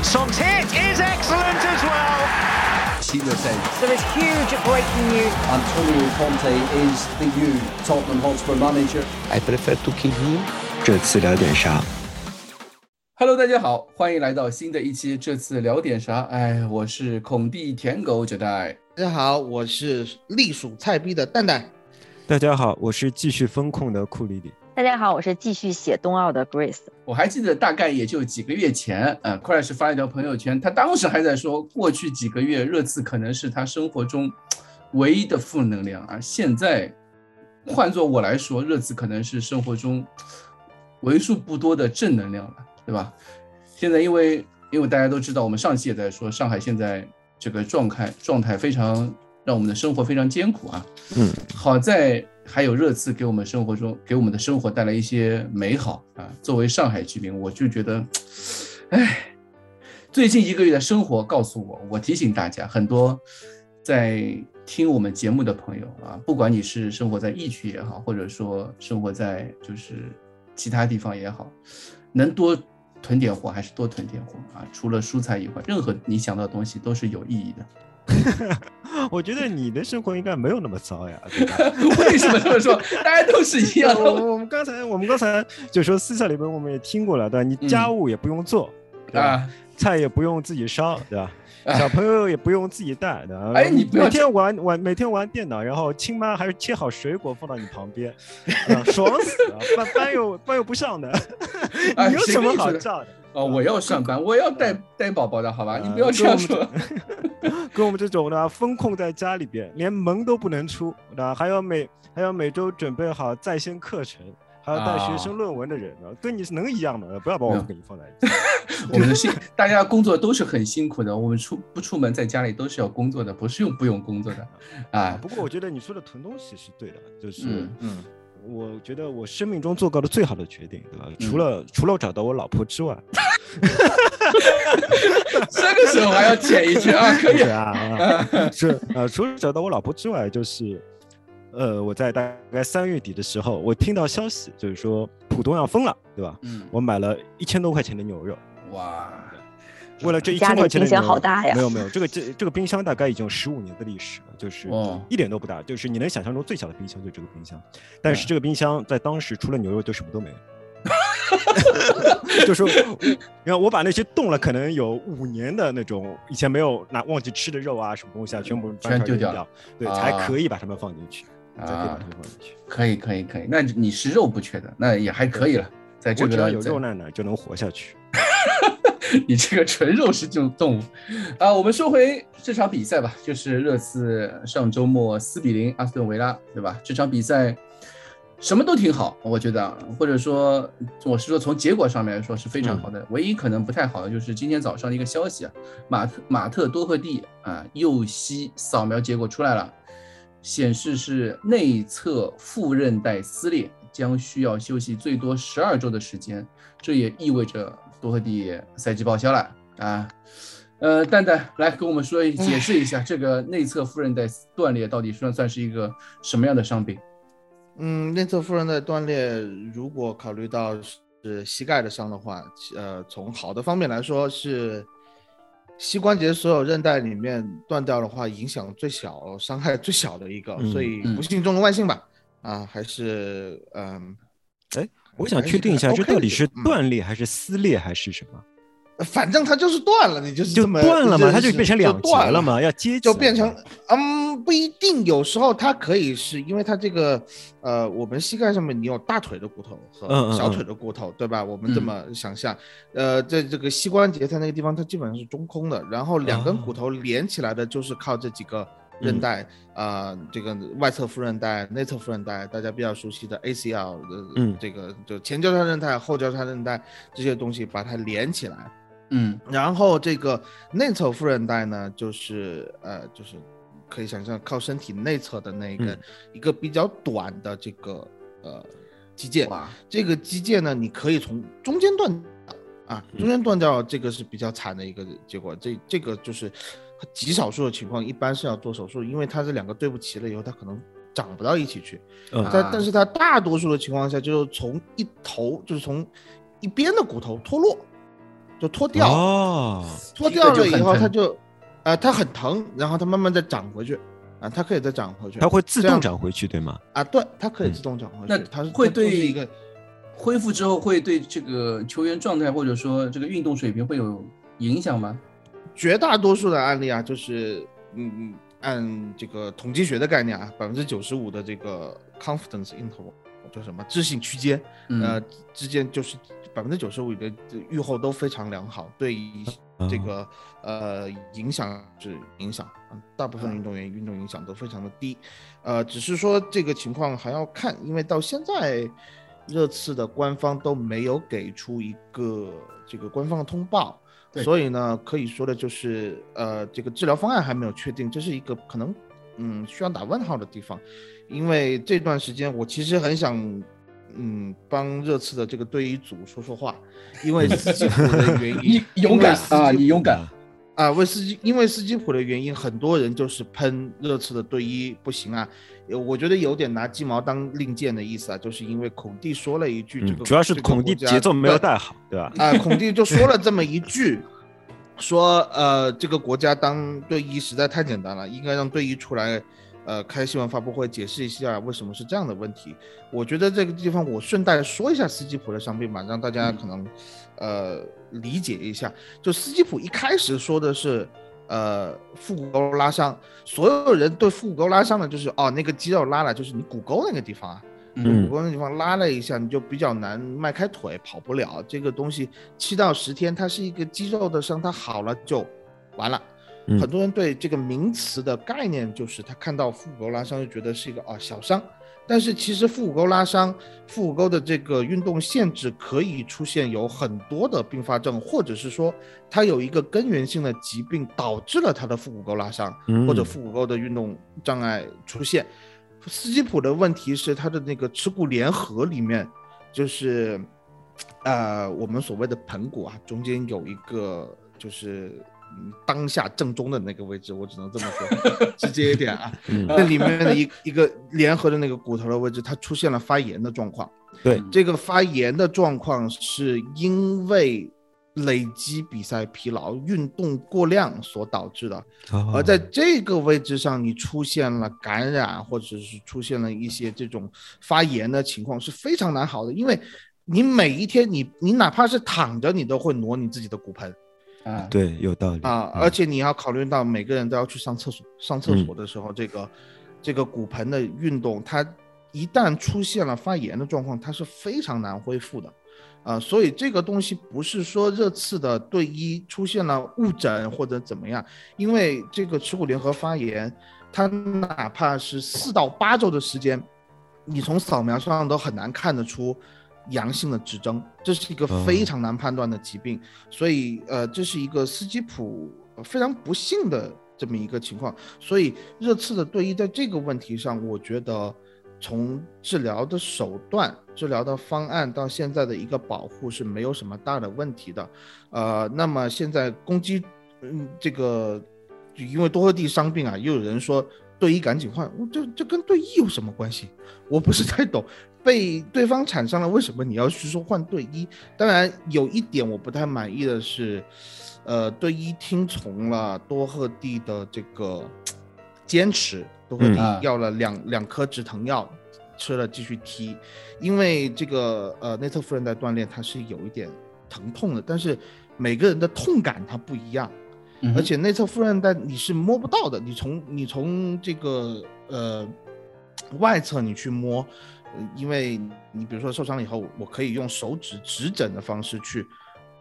And Son's hit is excellent as well. Sheila said There is huge breaking news. Antonio Conte is the new Tottenham Hotspur manager. I prefer to keep him。这次聊点啥？Hello，大家好，欢迎来到新的一期。这次聊点啥？哎，我是孔蒂舔狗九代。大家好，我是隶属菜逼的蛋蛋。大家好，我是继续风控的库里里。大家好，我是继续写冬奥的 Grace。我还记得大概也就几个月前，呃，Crash 发了一条朋友圈，他当时还在说，过去几个月热刺可能是他生活中唯一的负能量啊。现在换做我来说，热刺可能是生活中为数不多的正能量了，对吧？现在因为因为大家都知道，我们上期也在说，上海现在这个状态状态非常让我们的生活非常艰苦啊。嗯，好在还有热刺给我们生活中给我们的生活带来一些美好啊。作为上海居民，我就觉得，哎，最近一个月的生活告诉我，我提醒大家，很多在听我们节目的朋友啊，不管你是生活在疫区也好，或者说生活在就是其他地方也好，能多囤点货还是多囤点货啊。除了蔬菜以外，任何你想到的东西都是有意义的。我觉得你的生活应该没有那么糟呀，对吧？为什么这么说？大家都是一样的。我我们刚才我们刚才就说私下里边我们也听过了，对吧？你家务也不用做，对吧？啊，菜也不用自己烧，对吧？哎小朋友也不用自己带，对吧？哎你每天玩玩每天玩电脑，然后亲妈还是切好水果放到你旁边，啊爽死了，班班又班又不上的，哎你有什么好叫的？哦，我要上班，我要带带宝宝的，好吧？你不要呃这样说。跟我们这种呢，封控在家里边，连门都不能出，对吧？还要每还要每周准备好在线课程，还要带学生论文的人呢，跟你是能一样吗？不要把我们跟你放在一起。我们的辛，大家工作都是很辛苦的。我们出不出门，在家里都是要工作的，不是用不用工作的 啊。不过我觉得你说的囤东西是对的，就是嗯嗯，我觉得我生命中做过的最好的决定，对吧？嗯除了除了找到我老婆之外，这个时候还要剪一句啊，可以。啊，啊 是呃，除了找到我老婆之外，就是呃，我在大概三月底的时候，我听到消息，就是说浦东要封了，对吧？嗯，我买了一千多块钱的牛肉，哇，为了这一千块钱的冰箱好大呀没有没有，这个这这个冰箱大概已经有十五年的历史了，就是哦一点都不大，就是你能想象中最小的冰箱就是这个冰箱，但是嗯这个冰箱在当时除了牛肉就什么都没有。就是，你看我把那些冻了可能有五年的那种以前没有拿忘记吃的肉啊什么东西啊，全部全丢掉了对，啊才可以把它们放进去，才可以把啊它们放进去。可以可以可以，那你是肉不缺的，那也还可以了。在这个我只要有肉在哪儿就能活下去。你这个纯肉食动动物啊！我们说回这场比赛吧，就是热刺上周末四比零阿斯顿维拉，对吧？这场比赛什么都挺好，我觉得啊，或者说我是说从结果上面来说是非常好的。唯一可能不太好的就是今天早上的一个消息啊，马特马特多赫蒂啊右膝扫描结果出来了，显示是内侧副韧带撕裂，将需要休息最多十二周的时间。这也意味着多特蒂赛季报销了啊。呃，蛋蛋来跟我们说一解释一下这个内侧副韧带断裂到底算算是一个什么样的伤病？嗯，内侧副韧带断裂，如果考虑到是膝盖的伤的话，呃，从好的方面来说是膝关节所有韧带里面断掉的话，影响最小、伤害最小的一个，嗯所以嗯不幸中的万幸吧。啊，还是嗯，我想确定一下，这到底是断裂还是撕裂还是什么？反正它就是断了，你就是就这么断了嘛，它就变成两节断了嘛，要接就变成嗯，不一定，有时候它可以是因为它这个呃，我们膝盖上面你有大腿的骨头和小嗯腿的骨头，对吧？我们这嗯么想象，呃，在这个膝关节它那个地方，它基本上是中空的，然后两根哦骨头连起来的就是靠这几个韧嗯带啊、这个外侧副韧带、内侧副韧带，大家比较熟悉的 ACL 的，嗯这个就前交叉韧带、后交叉韧带这些东西把它连起来。嗯然后这个内侧副韧带呢，就是呃，就是可以想象靠身体内侧的那一根、嗯一个比较短的这个呃肌腱。哇，这个肌腱呢，你可以从中间断掉啊，中间断掉这个是比较惨的一个结果。这这个就是极少数的情况，一般是要做手术，因为它这两个对不齐了以后，它可能长不到一起去。嗯但啊但是它大多数的情况下，就是从一头，就是从一边的骨头脱落，就脱掉，哦，脱掉了以后，它就，呃，它很疼，然后它慢慢再长回去，啊，它可以再长回去，它会自动长回去，对吗？啊，对，它可以嗯自动长回那去，它是会对一个恢复之后会对这个球员状态或者说这个运动水平会有影响吗？绝大多数的案例啊，就是嗯嗯，按这个统计学的概念啊，百分之九十五的这个 confidence interval 叫什么置信区间，嗯呃之间就是百分之九十五的预后都非常良好，对于这个呃影响是影响，嗯大部分运动员运动影响都非常的低，呃，只是说这个情况还要看，因为到现在热刺的官方都没有给出一个这个官方的通报。对所以呢，可以说的就是，呃，这个治疗方案还没有确定，这是一个可能，嗯，需要打问号的地方。因为这段时间我其实很想，嗯，帮热刺的这个队医组说说话，因为 辛苦的原因你，勇敢啊，你勇敢。啊，为斯基因为斯基普的原因，很多人就是喷热刺的队医不行啊。呃我觉得有点拿鸡毛当令箭的意思啊，就是因为孔蒂说了一句，这嗯，个主要是孔蒂节奏没有带好，对吧？啊，孔蒂就说了这么一句，说呃，这个国家当队医实在太简单了，应该让队医出来，呃，开新闻发布会解释一下为什么是这样的问题。我觉得这个地方我顺带说一下斯基普的伤病吧，让大家可能呃理解一下。就斯基普一开始说的是。呃，腹股沟拉伤，所有人对腹股沟拉伤的就是哦，那个肌肉拉了，就是你骨沟那个地方啊，嗯骨沟那地方拉了一下，你就比较难迈开腿，跑不了。这个东西七到十天，它是一个肌肉的伤，它好了就完了。嗯很多人对这个名词的概念就是他看到腹股沟拉伤就觉得是一个啊小伤，但是其实腹股沟拉伤、腹股沟的这个运动限制可以出现有很多的并发症，或者是说它有一个根源性的疾病导致了它的腹股沟拉伤，嗯或者腹股沟的运动障碍出现。斯基普的问题是他的那个耻骨联合里面，就是，呃，我们所谓的盆骨啊，中间有一个就是嗯当下正中的那个位置，我只能这么说，直接一点啊，嗯那里面的一一个联合的那个骨头的位置，它出现了发炎的状况。对这个发炎的状况是因为累积比赛疲劳、运动过量所导致的。哦而在这个位置上，你出现了感染，或者是出现了一些这种发炎的情况，是非常难好的。因为你每一天你，你哪怕是躺着，你都会挪你自己的骨盆啊，对，有道理啊，嗯。而且你要考虑到每个人都要去上厕所，上厕所的时候，这个这个骨盆的运动，它一旦出现了发炎的状况，它是非常难恢复的。啊，所以这个东西不是说热刺的队医出现了误诊或者怎么样，因为这个耻骨联合发炎，它哪怕是四到八周的时间，你从扫描上都很难看得出阳性的指征，这是一个非哦常难判断的疾病，所以呃，这是一个斯基普呃非常不幸的这么一个情况，所以热刺的队医在这个问题上，我觉得。从治疗的手段、治疗的方案到现在的一个保护是没有什么大的问题的，呃，那么现在攻击，嗯，这个因为多特蒂伤病啊，又有人说队医赶紧换，我这这跟队医有什么关系？我不是太懂，被对方产生了，为什么你要去说换队医？当然有一点我不太满意的是，呃，队医听从了多赫蒂的这个坚持。多赫蒂嗯要了两、两颗止疼药，吃了继续踢，因为这个呃内侧副韧带锻炼它是有一点疼痛的，但是每个人的痛感它不一样，嗯而且内侧副韧带你是摸不到的，你从你从这个呃外侧你去摸，呃因为你比如说受伤了以后，我可以用手指指诊的方式去。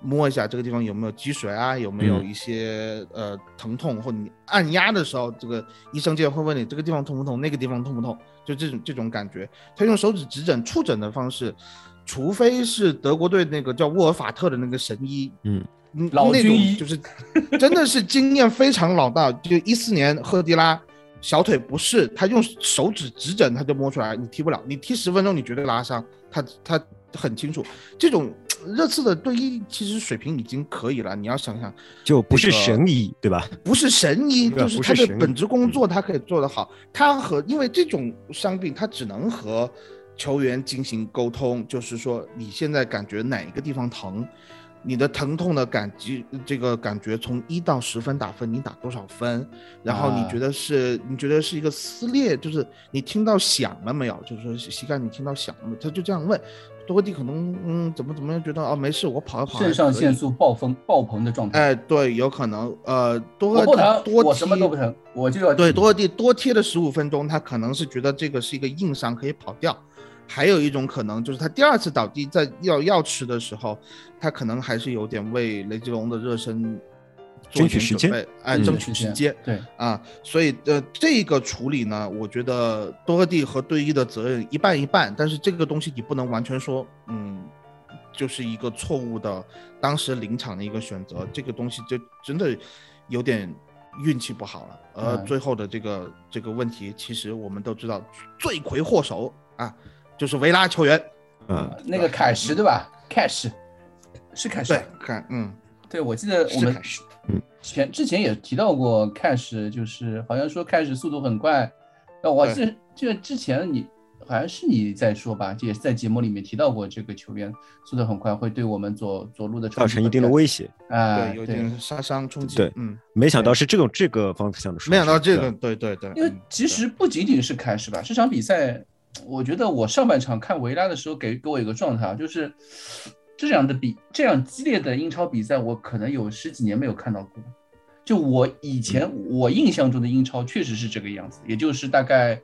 摸一下这个地方有没有积水啊，有没有嗯一些、呃疼痛，或者你按压的时候，这个医生就会问你这个地方痛不痛，那个地方痛不痛，就这种这种感觉。他用手指指诊触诊的方式，除非是德国队那个叫沃尔法特的那个神医，嗯老军医种就是真的是经验非常老道。就一四年赫迪拉小腿不适，他用手指指诊他就摸出来，你踢不了，你踢十分钟你绝对拉伤，他他很清楚。这种热刺的队医其实水平已经可以了，你要想想，就不是这个神医，对吧？不是神医，就是他的本职工作，他可以做得好。他和因为这种伤病，他只能和球员进行沟通，就是说你现在感觉哪一个地方疼，你的疼痛的感觉，这个感觉从一到十分打分，你打多少分？然后你啊觉得是，你觉得是一个撕裂，就是你听到响了没有？就是说膝盖你听到响了没有？他就这样问，多克蒂可能嗯怎么怎么样觉得哦没事，我跑一跑肾上腺素爆风爆棚的状态。哎，对，有可能，呃，多克我不疼，多我什么都不疼，我就要对，多克蒂多贴了十五分钟，他可能是觉得这个是一个硬伤，可以跑掉。还有一种可能就是他第二次倒地在要要吃的时候，他可能还是有点为雷吉隆的热身争取时间哎，嗯争取时间。对，啊，所以呃，这个处理呢，我觉得多克蒂和队医的责任一半一半，但是这个东西你不能完全说，嗯，就是一个错误的当时临场的一个选择，这个东西就真的有点运气不好了。而嗯最后的这个这个问题，其实我们都知道，罪魁祸首啊，就是维拉球员。嗯，那个凯什对吧？Cash 是凯什对，看，嗯，对，我记得我们是凯什前之前也提到过 Cash，就是好像说 Cash 速度很快。那我记得记得之前你好像是你在说吧，这也是在节目里面提到过这个球员速度很快，会对我们左左路的造成一定的威胁。啊，对，有点杀伤冲击。对嗯，没想到是这种这个方向的。没想到这个，对对对对，因为嗯其实不仅仅是凯什吧，这场比赛，我觉得我上半场看维拉的时候给给我一个状态啊，就是这样的比这样激烈的英超比赛，我可能有十几年没有看到过。就我以前我印象中的英超确实是这个样子，也就是大概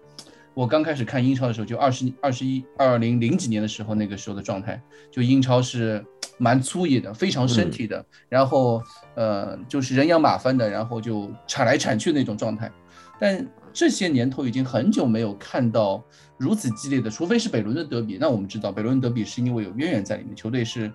我刚开始看英超的时候，就二十二十一二零零几年的时候，那个时候的状态，就英超是蛮粗野的，非常身体的，然后呃就是人仰马翻的，然后就铲来铲去那种状态。但这些年头已经很久没有看到如此激烈的，除非是北伦敦德比。那我们知道，北伦敦德比是因为有渊源在里面，球队是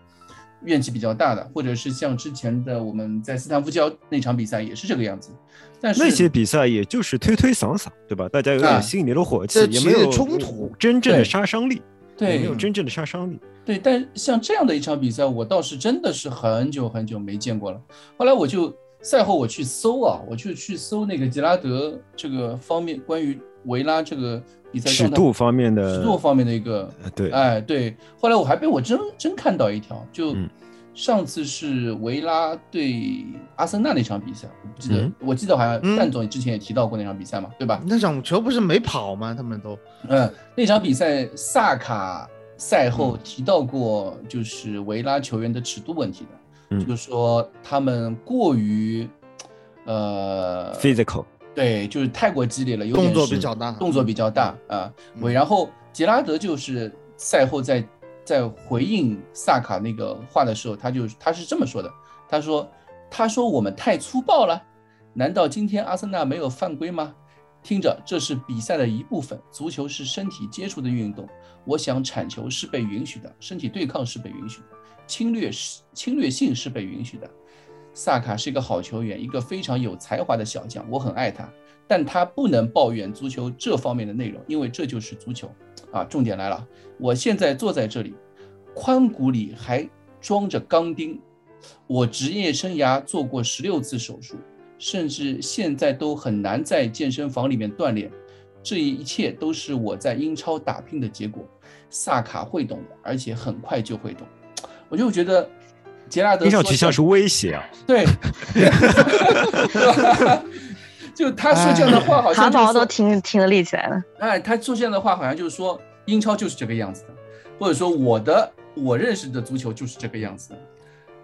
怨气比较大的，或者是像之前的我们在斯坦福桥那场比赛也是这个样子。但是那些比赛也就是推推搡搡，对吧？大家有啊点心里的火气也没有冲突真正的杀伤力，也对没有真正的杀伤力。对，但像这样的一场比赛，我倒是真的是很久很久没见过了。后来我就赛后我去搜啊，我就去搜那个吉拉德这个方面关于维拉这个比赛尺度方面的尺度方面的一个呃对哎对。后来我还被我真真看到一条，就嗯上次是维拉对阿森纳那场比赛，我不记得，嗯我记得好像嗯蛋总之前也提到过那场比赛嘛，对吧？那场球不是没跑吗？他们都嗯，那场比赛萨卡赛后嗯提到过，就是维拉球员的尺度问题的，嗯就是说他们过于，呃，physical，对，就是太过激烈了，有点动作比较大动作比较大啊。嗯、然后杰拉德就是赛后在在回应萨卡那个话的时候，他就他是这么说的，他说他说我们太粗暴了，难道今天阿森纳没有犯规吗？听着，这是比赛的一部分，足球是身体接触的运动，我想铲球是被允许的，身体对抗是被允许的，侵略是侵略性是被允许的。萨卡是一个好球员，一个非常有才华的小将，我很爱他，但他不能抱怨足球这方面的内容，因为这就是足球。啊，重点来了，我现在坐在这里，髋骨里还装着钢钉，我职业生涯做过十六次手术，甚至现在都很难在健身房里面锻炼，这一切都是我在英超打拼的结果。萨卡会懂的，而且很快就会懂。我就觉得杰拉德听上说这去像是威胁啊。对，就他说这样的话，好像汗毛都就是说听听得立起来了。哎，他说这样的话，好像就是说英超就是这个样子的，或者说我的我认识的足球就是这个样子的，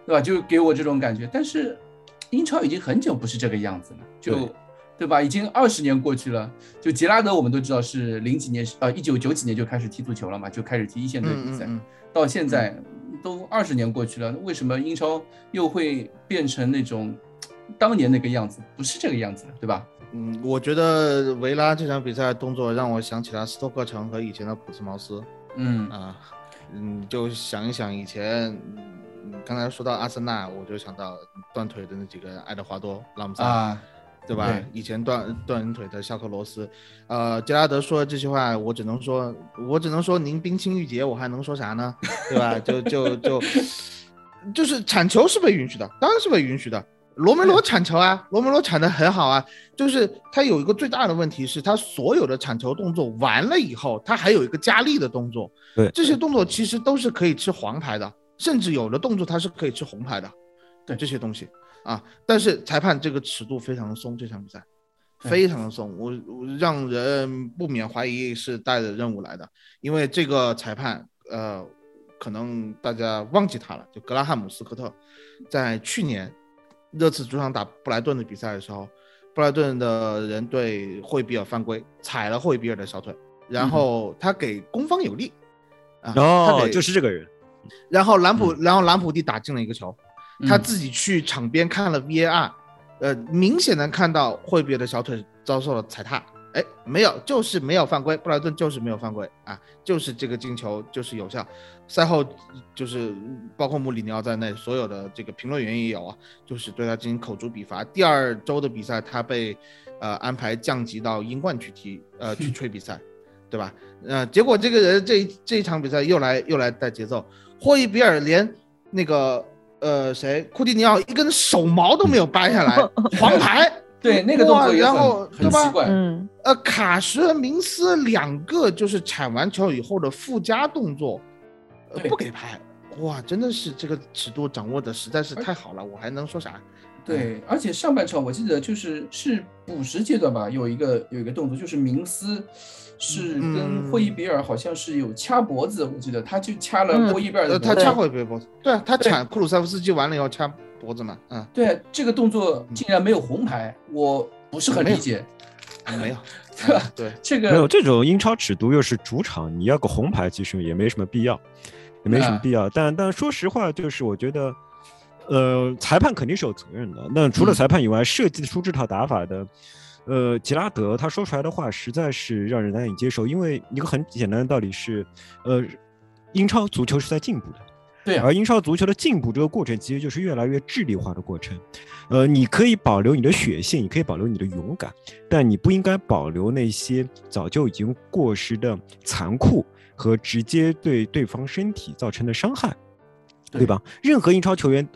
对吧？就给我这种感觉。但是英超已经很久不是这个样子了，就对对吧？已经二十年过去了。就杰拉德，我们都知道是零几年，呃，一九九几年就开始踢足球了嘛，就开始踢一线队比赛，嗯嗯到现在都二十年过去了，为什么英超又会变成那种当年那个样子？不是这个样子了，对吧？嗯，我觉得维拉这场比赛动作让我想起了斯托克城和以前的普斯茅斯嗯啊，嗯，就想一想以前，嗯刚才说到阿森纳，我就想到断腿的那几个爱德华多、拉姆塞。啊，对吧？对以前断断人腿的肖克罗斯，呃，杰拉德说的这些话，我只能说，我只能说您冰清玉洁，我还能说啥呢？对吧？就就就就是铲球是被允许的，当然是被允许的。罗梅罗铲球啊，罗梅罗铲的很好啊，就是他有一个最大的问题是，他所有的铲球动作完了以后，他还有一个加力的动作，对这些动作其实都是可以吃黄牌的，甚至有的动作他是可以吃红牌的，对这些东西啊，但是裁判这个尺度非常的松，这场比赛非常的松，我我让人不免怀疑是带着任务来的，因为这个裁判呃，可能大家忘记他了，就格拉汉姆斯科特，在去年热刺主场打布莱顿的比赛的时候，布莱顿的人对霍伊比尔犯规，踩了霍伊比尔的小腿，然后他给攻方有利。啊，他哦，给就是这个人，然后兰普，然后兰普蒂打进了一个球，嗯他自己去场边看了 VAR，呃，明显能看到惠比尔的小腿遭受了踩踏，哎，没有，就是没有犯规，布莱顿就是没有犯规啊，就是这个进球就是有效。赛后就是包括穆里尼奥在内，所有的这个评论员也有啊，就是对他进行口诛笔伐。第二周的比赛，他被呃安排降级到英冠去踢，呃 去吹比赛，对吧？呃，结果这个人这这一场比赛又来又来带节奏，霍伊比尔连那个呃谁库蒂尼奥一根手毛都没有掰下来，黄牌。对那个动作然后对吧很奇怪，嗯，呃，卡什和明斯两个就是铲完球以后的附加动作，呃，不给拍。哇，真的是这个尺度掌握的实在是太好了，我还能说啥？对，而且上半场我记得就是是补时阶段吧，有一个有一个动作，就是明斯是跟嗯霍伊比尔好像是有掐脖子，我记得他就掐了嗯霍伊比尔呃，的脖子。他掐霍伊比尔脖子，对啊，他对铲库鲁塞夫斯基完了以后掐脖子嘛，嗯，对，这个动作竟然没有红牌，我不是很理解。没有，对吧嗯对，这没有这种英超尺度，又是主场，你要个红牌，其实也没什么必要，也没什么啊必要。但但说实话，就是我觉得，呃，裁判肯定是有责任的。那除了嗯裁判以外，设计出这套打法的，呃，吉拉德他说出来的话实在是让人难以接受。因为一个很简单的道理是，呃，英超足球是在进步的。对啊而英超足球的进步这个过程，其实就是越来越智力化的过程。呃，你可以保留你的血性，你可以保留你的勇敢，但你不应该保留那些早就已经过时的残酷和直接对对方身体造成的伤害，对对吧？任何英超球员。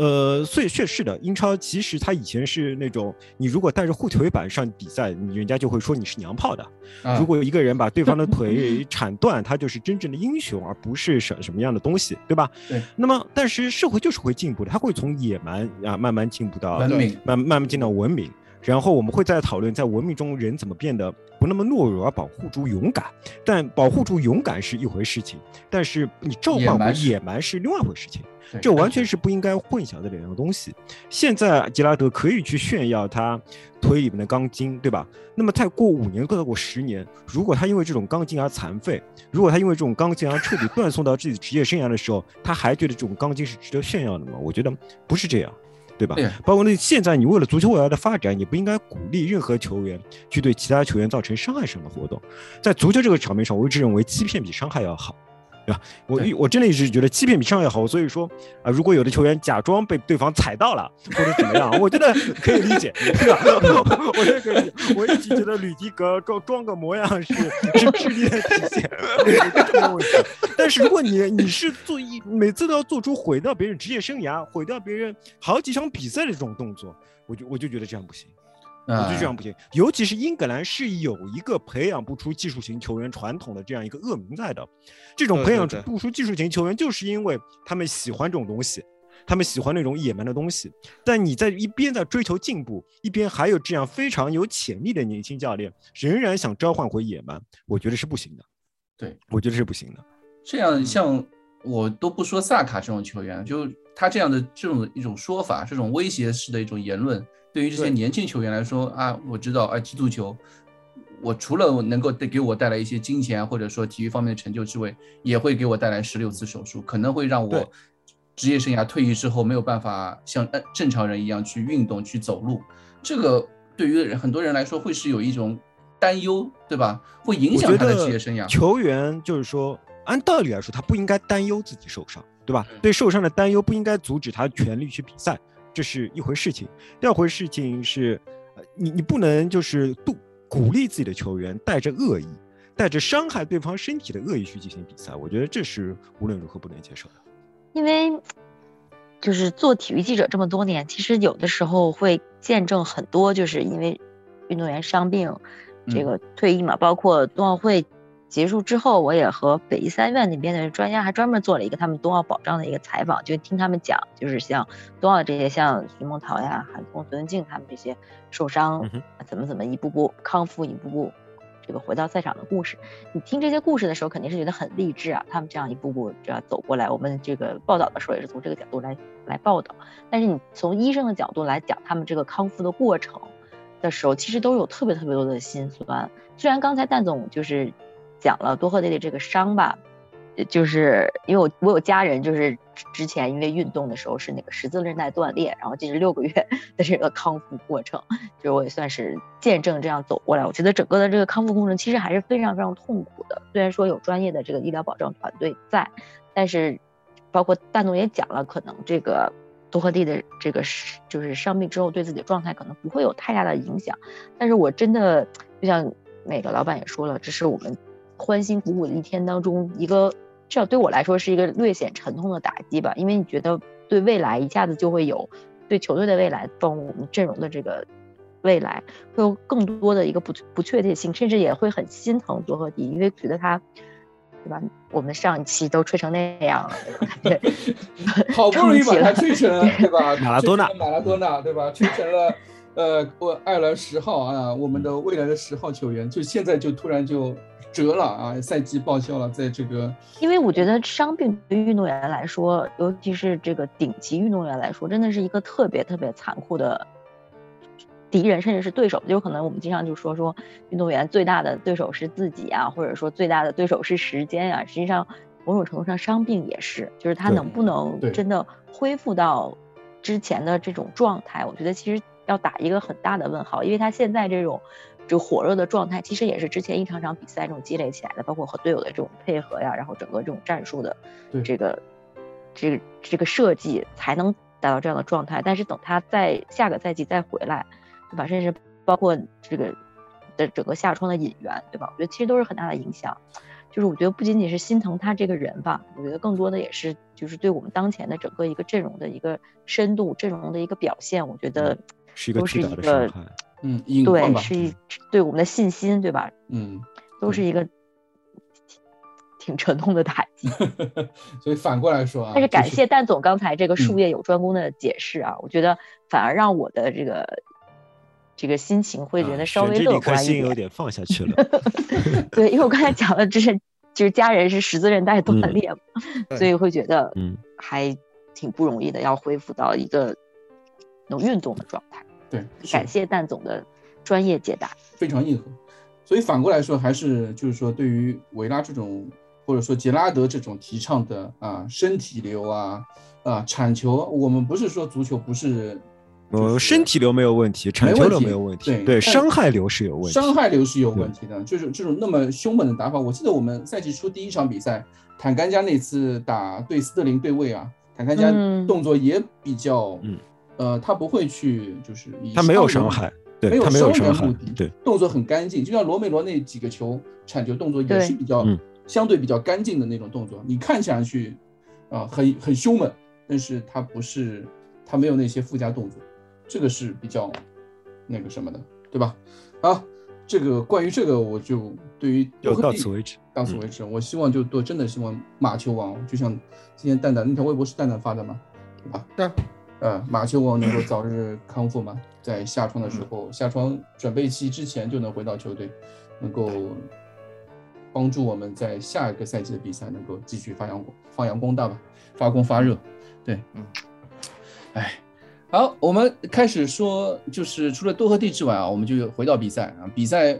呃，所以确实的，英超其实它以前是那种，你如果带着护腿板上比赛，你人家就会说你是娘炮的。啊如果有一个人把对方的 腿铲断，他就是真正的英雄，而不是什什么样的东西，对吧？对。那么，但是社会就是会进步的，它会从野蛮啊慢慢进步到文明慢慢慢进到文明，然后我们会再讨论在文明中人怎么变得不那么懦弱，而保护住勇敢。但保护住勇敢是一回事情，但是你召唤我野蛮是野蛮是另外一回事情。这完全是不应该混淆的两样东西。现在吉拉德可以去炫耀他腿里面的钢筋，对吧？那么再过五年，再过十年，如果他因为这种钢筋而残废，如果他因为这种钢筋而彻底断送到自己职业生涯的时候，他还觉得这种钢筋是值得炫耀的吗？我觉得不是这样。对吧对？包括那现在，你为了足球未来的发展，你不应该鼓励任何球员去对其他球员造成伤害上的活动。在足球这个场面上，我一直认为欺骗比伤害要好。对吧？我对我真的一直觉得欺骗比伤害要好，所以说啊、如果有的球员假装被对方踩到了或者怎么样，我觉得可以理解，对吧？我觉得可以。我一直觉得吕迪格装装个模样是是智力的体现，这没问题。但是如果你你是做一每次都要做出毁掉别人职业生涯、毁掉别人好几场比赛的这种动作，我就我就觉得这样不行。我啊觉得这样不行，尤其是英格兰是有一个培养不出技术型球员传统的这样一个恶名在的，这种培养不出技术型球员，就是因为他们喜欢这种东西，他们喜欢那种野蛮的东西。但你在一边在追求进步，一边还有这样非常有潜力的年轻教练，仍然想召唤回野蛮，我觉得是不行的。对，我觉得是不行的。这样像我都不说萨卡这种球员，就他这样的这种一种说法，这种威胁式的一种言论，对于这些年轻球员来说啊，我知道啊，踢足球，我除了能够带给我带来一些金钱或者说体育方面的成就之外，也会给我带来十六次手术，可能会让我职业生涯退役之后没有办法像呃正常人一样去运动去走路，这个对于人很多人来说会是有一种担忧，对吧？会影响他的职业生涯。球员就是说，按道理来说，他不应该担忧自己受伤，对吧？嗯对受伤的担忧不应该阻止他全力去比赛，这是一回事情。第二回事情是，呃你你不能就是度鼓励自己的球员带着恶意，带着伤害对方身体的恶意去进行比赛，我觉得这是无论如何不能接受的。因为就是做体育记者这么多年，其实有的时候会见证很多，就是因为运动员伤病，这嗯个退役嘛，包括冬奥会结束之后，我也和北医三院那边的专家还专门做了一个他们冬奥保障的一个采访，就听他们讲，就是像冬奥这些像徐梦桃呀、韩聪、孙文静他们这些受伤怎么怎么一步步康复，一步步这个回到赛场的故事。你听这些故事的时候，肯定是觉得很励志啊，他们这样一步步这样走过来，我们这个报道的时候也是从这个角度来来报道。但是你从医生的角度来讲，他们这个康复的过程的时候，其实都有特别特别多的心酸。虽然刚才蛋总就是讲了多赫蒂的这个伤吧，就是因为我我有家人就是之前因为运动的时候是那个十字韧带断裂，然后这是六个月的这个康复过程，就是我也算是见证这样走过来。我觉得整个的这个康复过程其实还是非常非常痛苦的。虽然说有专业的这个医疗保障团队在，但是包括大总也讲了，可能这个多赫蒂的这个是就是伤病之后对自己的状态可能不会有太大的影响。但是我真的就像那个老板也说了，这是我们欢欣鼓舞的一天当中一个，至少对我来说是一个略显沉痛的打击吧，因为你觉得对未来一下子就会有对球队的未来，包括我们阵容的这个未来，会有更多的一个不不确定性，甚至也会很心疼多赫迪，因为觉得他。对吧？我们上一期都吹成那样了，对 好不容易把他吹成了，对吧？马拉多纳马拉多纳，对吧？吹成了呃，我爱尔兰十号啊，我们的未来的十号球员，就现在就突然就折了啊，赛季报销了，在这个因为我觉得伤病对运动员来说，尤其是这个顶级运动员来说，真的是一个特别特别残酷的敌人，甚至是对手。就可能我们经常就说说运动员最大的对手是自己啊，或者说最大的对手是时间啊。实际上，某种程度上伤病也是，就是他能不能真的恢复到之前的这种状态，我觉得其实要打一个很大的问号，因为他现在这种。就火热的状态，其实也是之前一场场比赛这种积累起来的，包括和队友的这种配合呀，然后整个这种战术的这个这个这个设计，才能达到这样的状态。但是等他在下个赛季再回来，对吧？甚至包括这个的整个下窗的引援，对吧？我觉得其实都是很大的影响。就是我觉得不仅仅是心疼他这个人吧，我觉得更多的也是就是对我们当前的整个一个阵容的一个深度、阵容的一个表现，我觉得是一个都是巨大的一个伤害。嗯对，是一对我们的信心，对吧？嗯，都是一个挺沉痛的打击。所以反过来说啊，但是感谢蛋总刚才这个术嗯业有专攻的解释啊，我觉得反而让我的这个这个心情会觉啊得稍微乐观一点。心有点放下去了。对，因为我刚才讲了这是就是家人是十字韧带断嗯裂嘛，对所以会觉得嗯，还挺不容易的，要恢复到一个能运动的状态。对，感谢蛋总的专业解答。非常硬核。所以反过来说，还是就是说，对于维拉这种，或者说杰拉德这种提倡的啊身体流啊啊铲球，我们不是说足球不是，就呃，身体流没有问题，铲球流没有问题，对对，伤害流是有问题。伤害流是有问题的，就是这种那么凶猛的打法。我记得我们赛季初第一场比赛，坦甘加那次打对斯特林对位啊，坦甘加嗯动作也比较，嗯呃，他不会去就是以他没有伤害，对没有他没有伤害伤人目的，对，动作很干净，就像罗梅罗那几个球铲球动作也是比较嗯相对比较干净的那种动作，你看起来去啊、很很凶猛，但是他不是他没有那些附加动作，这个是比较那个什么的，对吧？啊，这个关于这个我就对于就多赫蒂到此为止。嗯到此为止，我希望就多真的希望马球王，就像今天蛋蛋那条微博是蛋蛋发的吗？对吧？对，呃，马球王能够早日康复吗，在下窗的时候，下窗准备期之前就能回到球队，能够帮助我们在下一个赛季的比赛能够继续发扬发扬光大吧，发光发热。对，嗯，哎，好，我们开始说，就是除了多和地之外啊，我们就回到比赛啊，比赛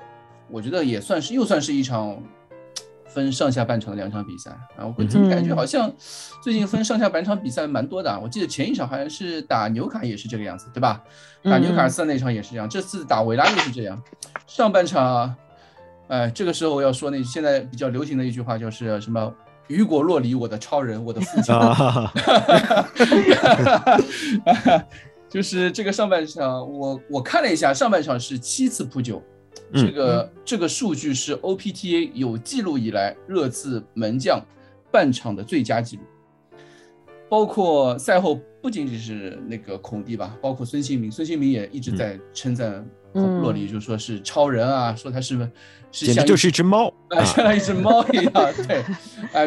我觉得也算是又算是一场分上下半场的两场比赛啊，我怎么感觉嗯好像最近分上下半场比赛蛮多的啊？我记得前一场好像是打纽卡也是这个样子，对吧？打纽卡尔斯那场也是这样，这次打维拉又是这样。上半场，哎，这个时候我要说那现在比较流行的一句话就是什么“雨果洛里，我的超人，我的父亲”啊，哈 哈 就是这个上半场，我我看了一下，上半场是七次扑救，嗯这个这个数据是 OPTA 有记录以来热刺门将半场的最佳记录。包括赛后不仅仅是那个孔蒂吧，包括孙兴民，孙兴民也一直在称赞嗯洛里，就说是超人啊，说他是是像简直就是一只猫！像一只猫一样。对，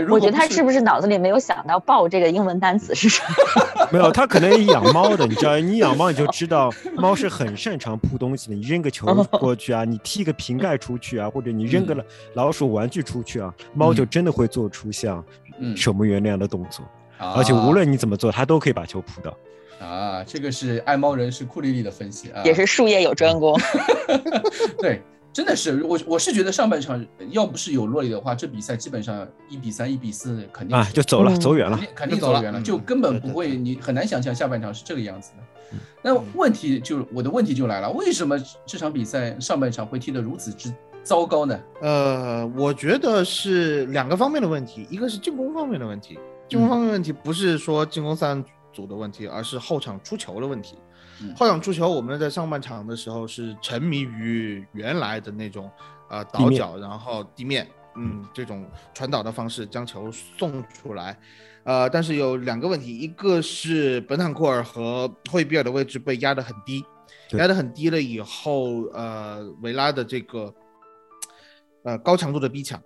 我觉得他是不是脑子里没有想到“豹”这个英文单词是什么？没有，他可能养猫的，你知道，你养猫你就知道，猫是很擅长扑东西的。你扔个球过去啊，你踢个瓶盖出去啊，或者你扔个老老鼠玩具出去啊，猫就真的会做出像嗯守门员那样的动作，啊而且无论你怎么做，它都可以把球扑到。啊，这个是爱猫人士库莉莉的分析啊，也是术业有专攻。对，真的是我我是觉得上半场要不是有洛里的话，这比赛基本上一比三、一比四肯定啊，就走了，嗯走远了肯。定肯定就走远了，嗯就根本不会，你很难想象下半场是这个样子的。嗯那问题就我的问题就来了，为什么这场比赛上半场会踢得如此之糟糕呢？呃，我觉得是两个方面的问题，一个是进攻方面的问题，进嗯攻方面的问题不是说进攻三组的问题，而是后场出球的问题。嗯后场出球，我们在上半场的时候是沉迷于原来的那种呃倒脚，然后地面，嗯，这种传导的方式将球送出来。呃，但是有两个问题，一个是本坦库尔和惠比尔的位置被压得很低，压得很低了以后，呃，维拉的这个呃高强度的逼抢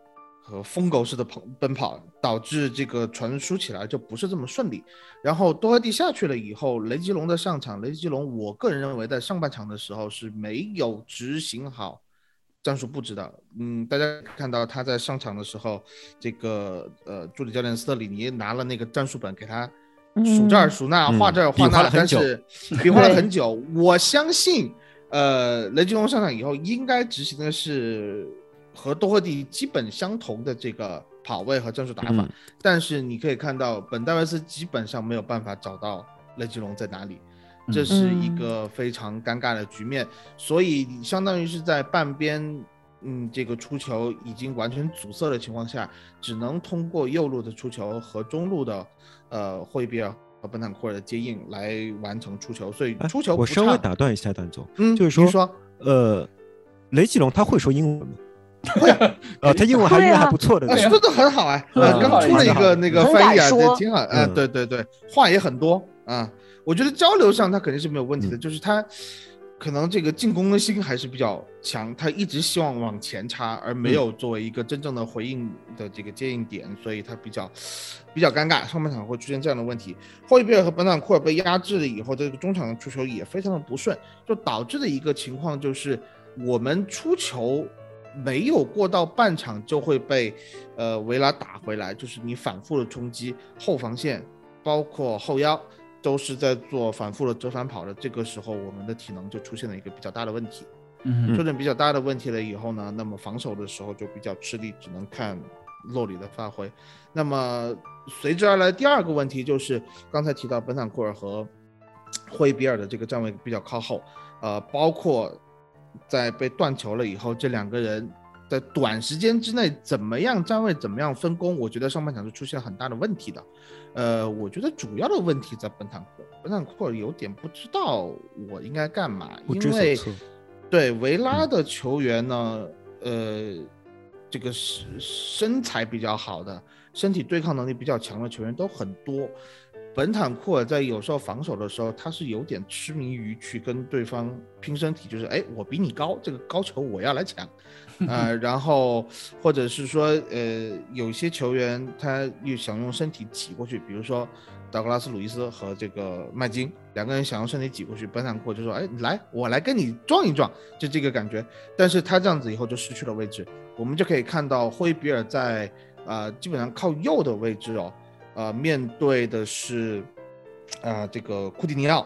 和疯狗似的跑奔跑，导致这个传输起来就不是这么顺利。然后多赫蒂下去了以后，雷吉隆的上场，雷吉隆我个人认为在上半场的时候是没有执行好战术布置的。嗯，大家看到他在上场的时候，这个呃助理教练斯特里尼拿了那个战术本给他数这儿嗯数那，嗯画这儿画那，但是比划了很 久。我相信，呃，雷吉隆上场以后应该执行的是和多赫蒂基本相同的这个跑位和战术打法。嗯但是你可以看到，本戴维斯基本上没有办法找到雷吉隆在哪里，这是一个非常尴尬的局面。所以相当于是在半边，嗯，这个出球已经完全阻塞的情况下，只能通过右路的出球和中路的呃霍伊比尔和本坦库尔的接应来完成出球。所以哎出球不我稍微打断一下，段总，嗯，就是说说呃，雷吉隆他会说英文吗？会啊，呃，他英文还应该还不错的。呃说的很好哎，刚出了一个那个翻译啊，挺好，呃，嗯对对对，话也很多啊。我觉得交流上他肯定是没有问题的，嗯就是他可能这个进攻的心还是比较强，他一直希望往前插，而没有作为一个真正的回应的这个接应点，所以他比较比较尴尬，上半场会出现这样的问题。霍伊贝尔和本坦库尔被压制了以后，这个中场的出球也非常的不顺，就导致的一个情况就是我们出球。没有过到半场就会被，呃，维拉打回来，就是你反复的冲击后防线，包括后腰，都是在做反复的折返跑的。这个时候，我们的体能就出现了一个比较大的问题。嗯出现比较大的问题了以后呢，那么防守的时候就比较吃力，只能看洛里的发挥。那么随之而来第二个问题就是刚才提到本坦库尔和霍伊比尔的这个站位比较靠后，呃，包括在被断球了以后，这两个人在短时间之内怎么样站位，怎么样分工，我觉得上半场是出现很大的问题的。呃，我觉得主要的问题在本坦库尔，本坦库尔有点不知道我应该干嘛，因为。对维拉的球员呢，呃，这个身身材比较好的，身体对抗能力比较强的球员都很多。本坦库尔在有时候防守的时候，他是有点痴迷于去跟对方拼身体，就是哎，我比你高，这个高球我要来抢，呃，然后或者是说，呃，有些球员他又想用身体挤过去，比如说道格拉斯·鲁伊斯和这个麦金两个人想用身体挤过去，本坦库尔就说，哎，来，我来跟你撞一撞，就这个感觉。但是他这样子以后就失去了位置，我们就可以看到霍伊比尔在呃基本上靠右的位置哦。呃，面对的是，呃，这个库蒂尼奥，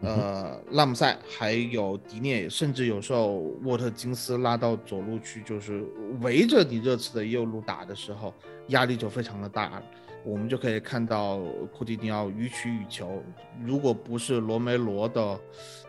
呃，拉姆塞，还有迪涅，甚至有时候沃特金斯拉到左路去，就是围着你热刺的右路打的时候，压力就非常的大了。我们就可以看到库蒂尼奥予取予求，如果不是罗梅罗的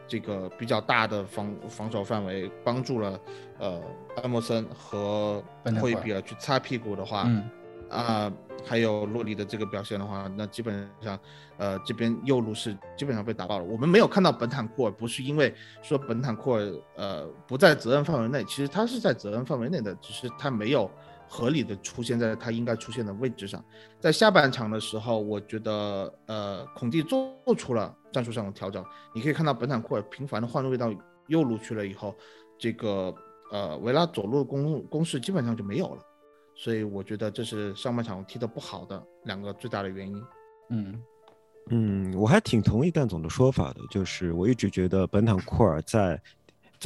这个比较大的防防守范围帮助了呃埃默森和本库尔霍伊比尔去擦屁股的话，嗯啊、还有洛里的这个表现的话，那基本上，呃，这边右路是基本上被打爆了。我们没有看到本坦库尔，不是因为说本坦库尔呃不在责任范围内，其实他是在责任范围内的，只是他没有合理的出现在他应该出现的位置上。在下半场的时候，我觉得呃，孔蒂做出了战术上的调整。你可以看到本坦库尔频繁的换位到右路去了以后，这个呃维拉左路攻攻势基本上就没有了。所以我觉得这是上半场踢得不好的两个最大的原因。嗯嗯，我还挺同意蛋总的说法的，就是我一直觉得本坦库尔在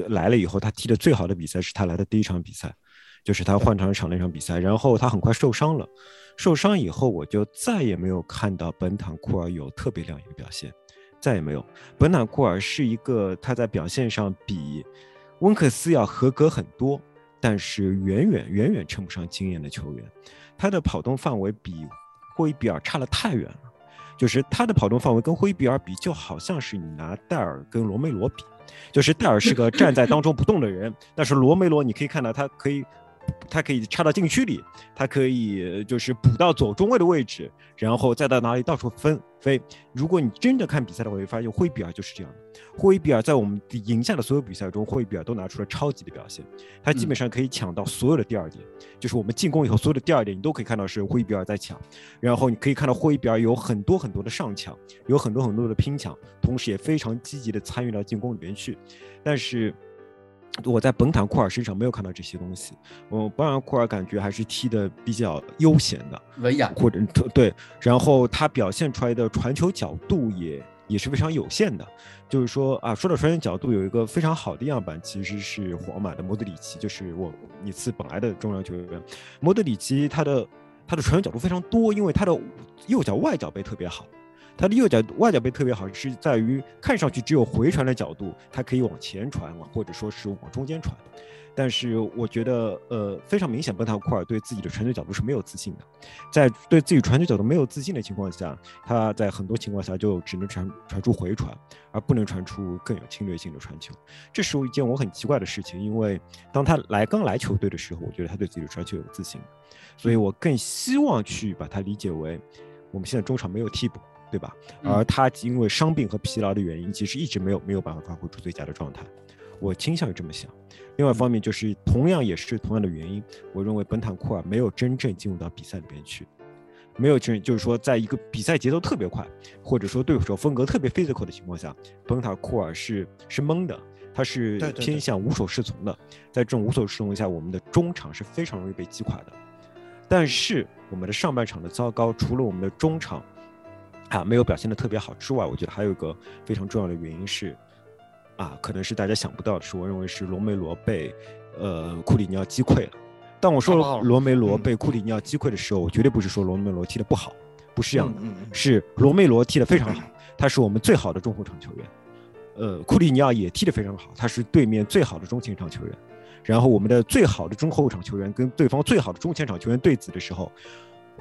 来了以后，他踢的最好的比赛是他来的第一场比赛，就是他换场场那场比赛，然后他很快受伤了，受伤以后我就再也没有看到本坦库尔有特别亮眼的表现，再也没有。本坦库尔是一个他在表现上比温克斯要合格很多，但是远远远远称不上惊艳的球员，他的跑动范围比霍伊比尔差了太远了。就是他的跑动范围跟霍伊比尔比，就好像是你拿戴尔跟罗梅罗比，就是戴尔是个站在当中不动的人，但是罗梅罗你可以看到他可以。他可以插到禁区里，他可以就是补到左中卫的位置，然后再到哪里到处分飞。如果你真的看比赛的话，会发现霍伊比尔就是这样的。霍伊比尔在我们赢下的所有比赛中，霍伊比尔都拿出了超级的表现。他基本上可以抢到所有的第二点，就是我们进攻以后所有的第二点，你都可以看到是霍伊比尔在抢。然后你可以看到霍伊比尔有很多很多的上抢，有很多很多的拼抢，同时也非常积极的参与到进攻里面去。但是。我在本坦库尔身上没有看到这些东西，我本坦库尔感觉还是踢的比较悠闲的，文雅，或者对，然后他表现出来的传球角度也也是非常有限的。就是说啊，说到传球角度，有一个非常好的样板，其实是皇马的莫德里奇，就是我一次本来的中场球员。莫德里奇他的他的传球角度非常多，因为他的右脚外脚背特别好。他的右脚外脚背特别好，是在于看上去只有回传的角度，他可以往前传，或者说是往中间传。但是我觉得，呃，非常明显，本塔库尔对自己的传球角度是没有自信的。在对自己传球角度没有自信的情况下，他在很多情况下就只能传传出回传，而不能传出更有侵略性的传球。这是一件我很奇怪的事情，因为当他来刚来球队的时候，我觉得他对自己的传球有自信，所以我更希望去把他理解为，我们现在中场没有替补。对吧？而他因为伤病和疲劳的原因，其实一直没有没有办法发挥出最佳的状态。我倾向于这么想。另外一方面，就是同样也是同样的原因，我认为本坦库尔没有真正进入到比赛里边去，没有真就是说，在一个比赛节奏特别快，或者说对手风格特别 physical 的情况下，本坦库尔是是懵的，他是偏向无所适从的。在这种无所适从下，我们的中场是非常容易被击垮的。但是我们的上半场的糟糕，除了我们的中场。啊，没有表现的特别好之外，我觉得还有一个非常重要的原因是，啊，可能是大家想不到的是，我认为是罗梅罗被呃库里尼奥击溃了。当我说罗梅罗被库里尼奥击溃的时候，我绝对不是说罗梅罗踢得不好，不是这样的，是罗梅罗踢得非常好，他是我们最好的中后场球员。呃，库里尼奥也踢得非常好，他是对面最好的中前场球员。然后我们的最好的中后场球员跟对方最好的中前场球员对子的时候，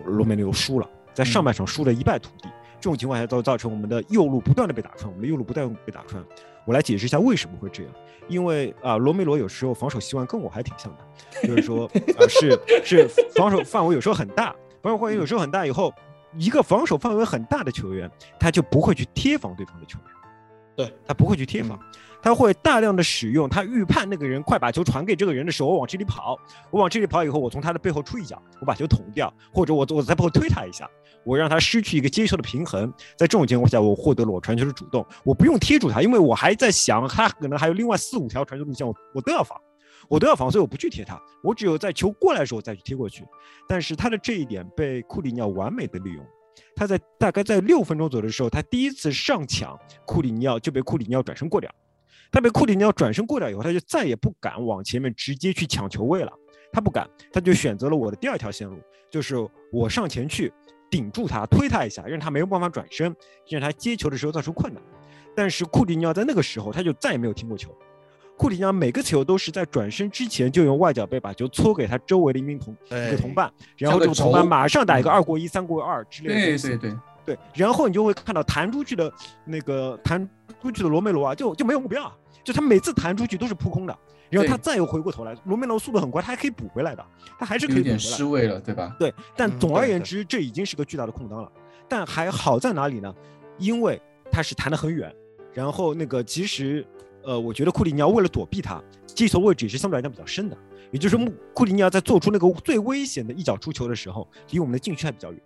罗梅罗输了，在上半场输了一败涂地。这种情况下都造成我们的右路不断的被打穿，我们的右路不断被打穿。我来解释一下为什么会这样，因为啊，罗梅罗有时候防守习惯跟我还挺像的，就是说啊，是是防守范围有时候很大，防守范围有时候很大以后，一个防守范围很大的球员，他就不会去贴防对方的球员，对。他不会去贴防。他会大量的使用，他预判那个人快把球传给这个人的时候，我往这里跑，我往这里跑以后，我从他的背后出一脚，我把球捅掉，或者我我在背后推他一下，我让他失去一个接球的平衡。在这种情况下，我获得了我传球的主动，我不用贴住他，因为我还在想他可能还有另外四五条传球路线，我我都要防，我都要防，所以我不去贴他，我只有在球过来的时候再去贴过去。但是他的这一点被库里尼奥完美的利用，他在大概在六分钟左右的时候，他第一次上抢库里尼奥就被库里尼奥转身过掉。他被库里尼奥转身过掉以后，他就再也不敢往前面直接去抢球位了。他不敢，他就选择了我的第二条线路，就是我上前去顶住他，推他一下，让他没有办法转身，让他接球的时候造成困难。但是库蒂尼奥在那个时候，他就再也没有停过球。库里尼奥每个球都是在转身之前就用外脚背把球搓给他周围的一名同一个同伴，然后这个同伴马上打一个二过一、三过二之类的。对对对对，然后你就会看到弹出去的那个弹出去的罗梅罗啊，就就没有目标。就他每次弹出去都是扑空的，然后他再又回过头来，罗梅罗速度很快，他还可以补回来的，他还是可以补回来。有点失位了，对吧？对，但总而言之，这已经是个巨大的空当了。但还好在哪里呢？因为他是弹得很远，然后那个其实，呃，我觉得库里尼奥为了躲避他，接球位置也是相对来讲比较深的，也就是说，库里尼奥在做出那个最危险的一脚出球的时候，离我们的禁区还比较远。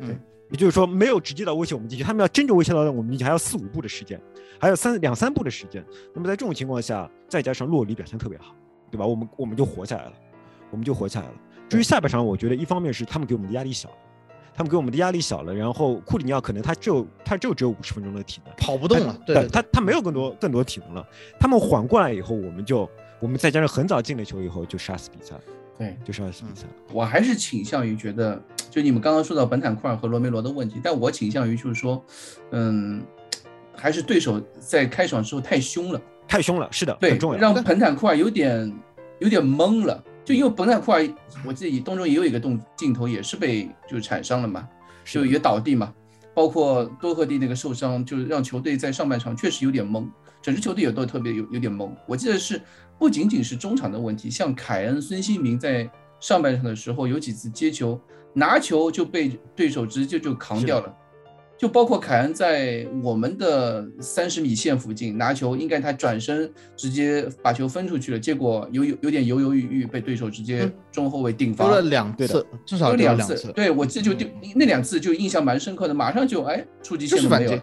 嗯，也就是说，没有直接的威胁我们禁区，他们要真正威胁到我们禁区，还要四五步的时间，还有三两三步的时间。那么在这种情况下，再加上洛里表现特别好，对吧？我们我们就活下来了，我们就活下来了。至于下半场，我觉得一方面是他们给我们的压力小了，他们给我们的压力小了，然后库里尼奥可能他就他就只有五十分钟的体能，跑不动了，对对他他没有更多更多体能了。他们缓过来以后，我们就我们再加上很早进了球以后，就杀死比赛了，对，就杀死比赛了。我还是倾向于觉得，就你们刚刚说到本坦库尔和罗梅罗的问题，但我倾向于就是说，嗯，还是对手在开场之后太凶了，太凶了，是的，对很重，要。让本坦库尔有点有点懵了。就因为本坦库尔，我记得当中也有一个动镜头也是被就是铲伤了嘛，就也倒地嘛，包括多赫蒂那个受伤，就是让球队在上半场确实有点懵，整支球队也都特别有有点懵。我记得是不仅仅是中场的问题，像凯恩、孙兴民在上半场的时候有几次接球拿球就被对手直接就扛掉了。就包括凯恩在我们的三十米线附近拿球，应该他转身直接把球分出去了，结果有有有点犹犹豫豫，被对手直接中后卫顶罚丢了两次，至少有两次，对我记得就丢那两次就印象蛮深刻的，马上就哎触及就是反击线路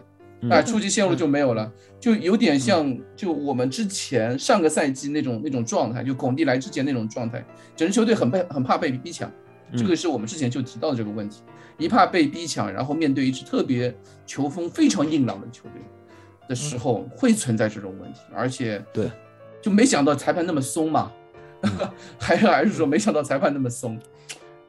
没有啊触及线路就没有了，就有点像就我们之前上个赛季那种那种状态，就孔蒂来之前那种状态，整支球队很被很怕被逼抢，嗯。这个是我们之前就提到的这个问题，一怕被逼抢，然后面对一支特别球风非常硬朗的球队的时候，会存在这种问题，而且对，就没想到裁判那么松嘛，还是还是说没想到裁判那么松，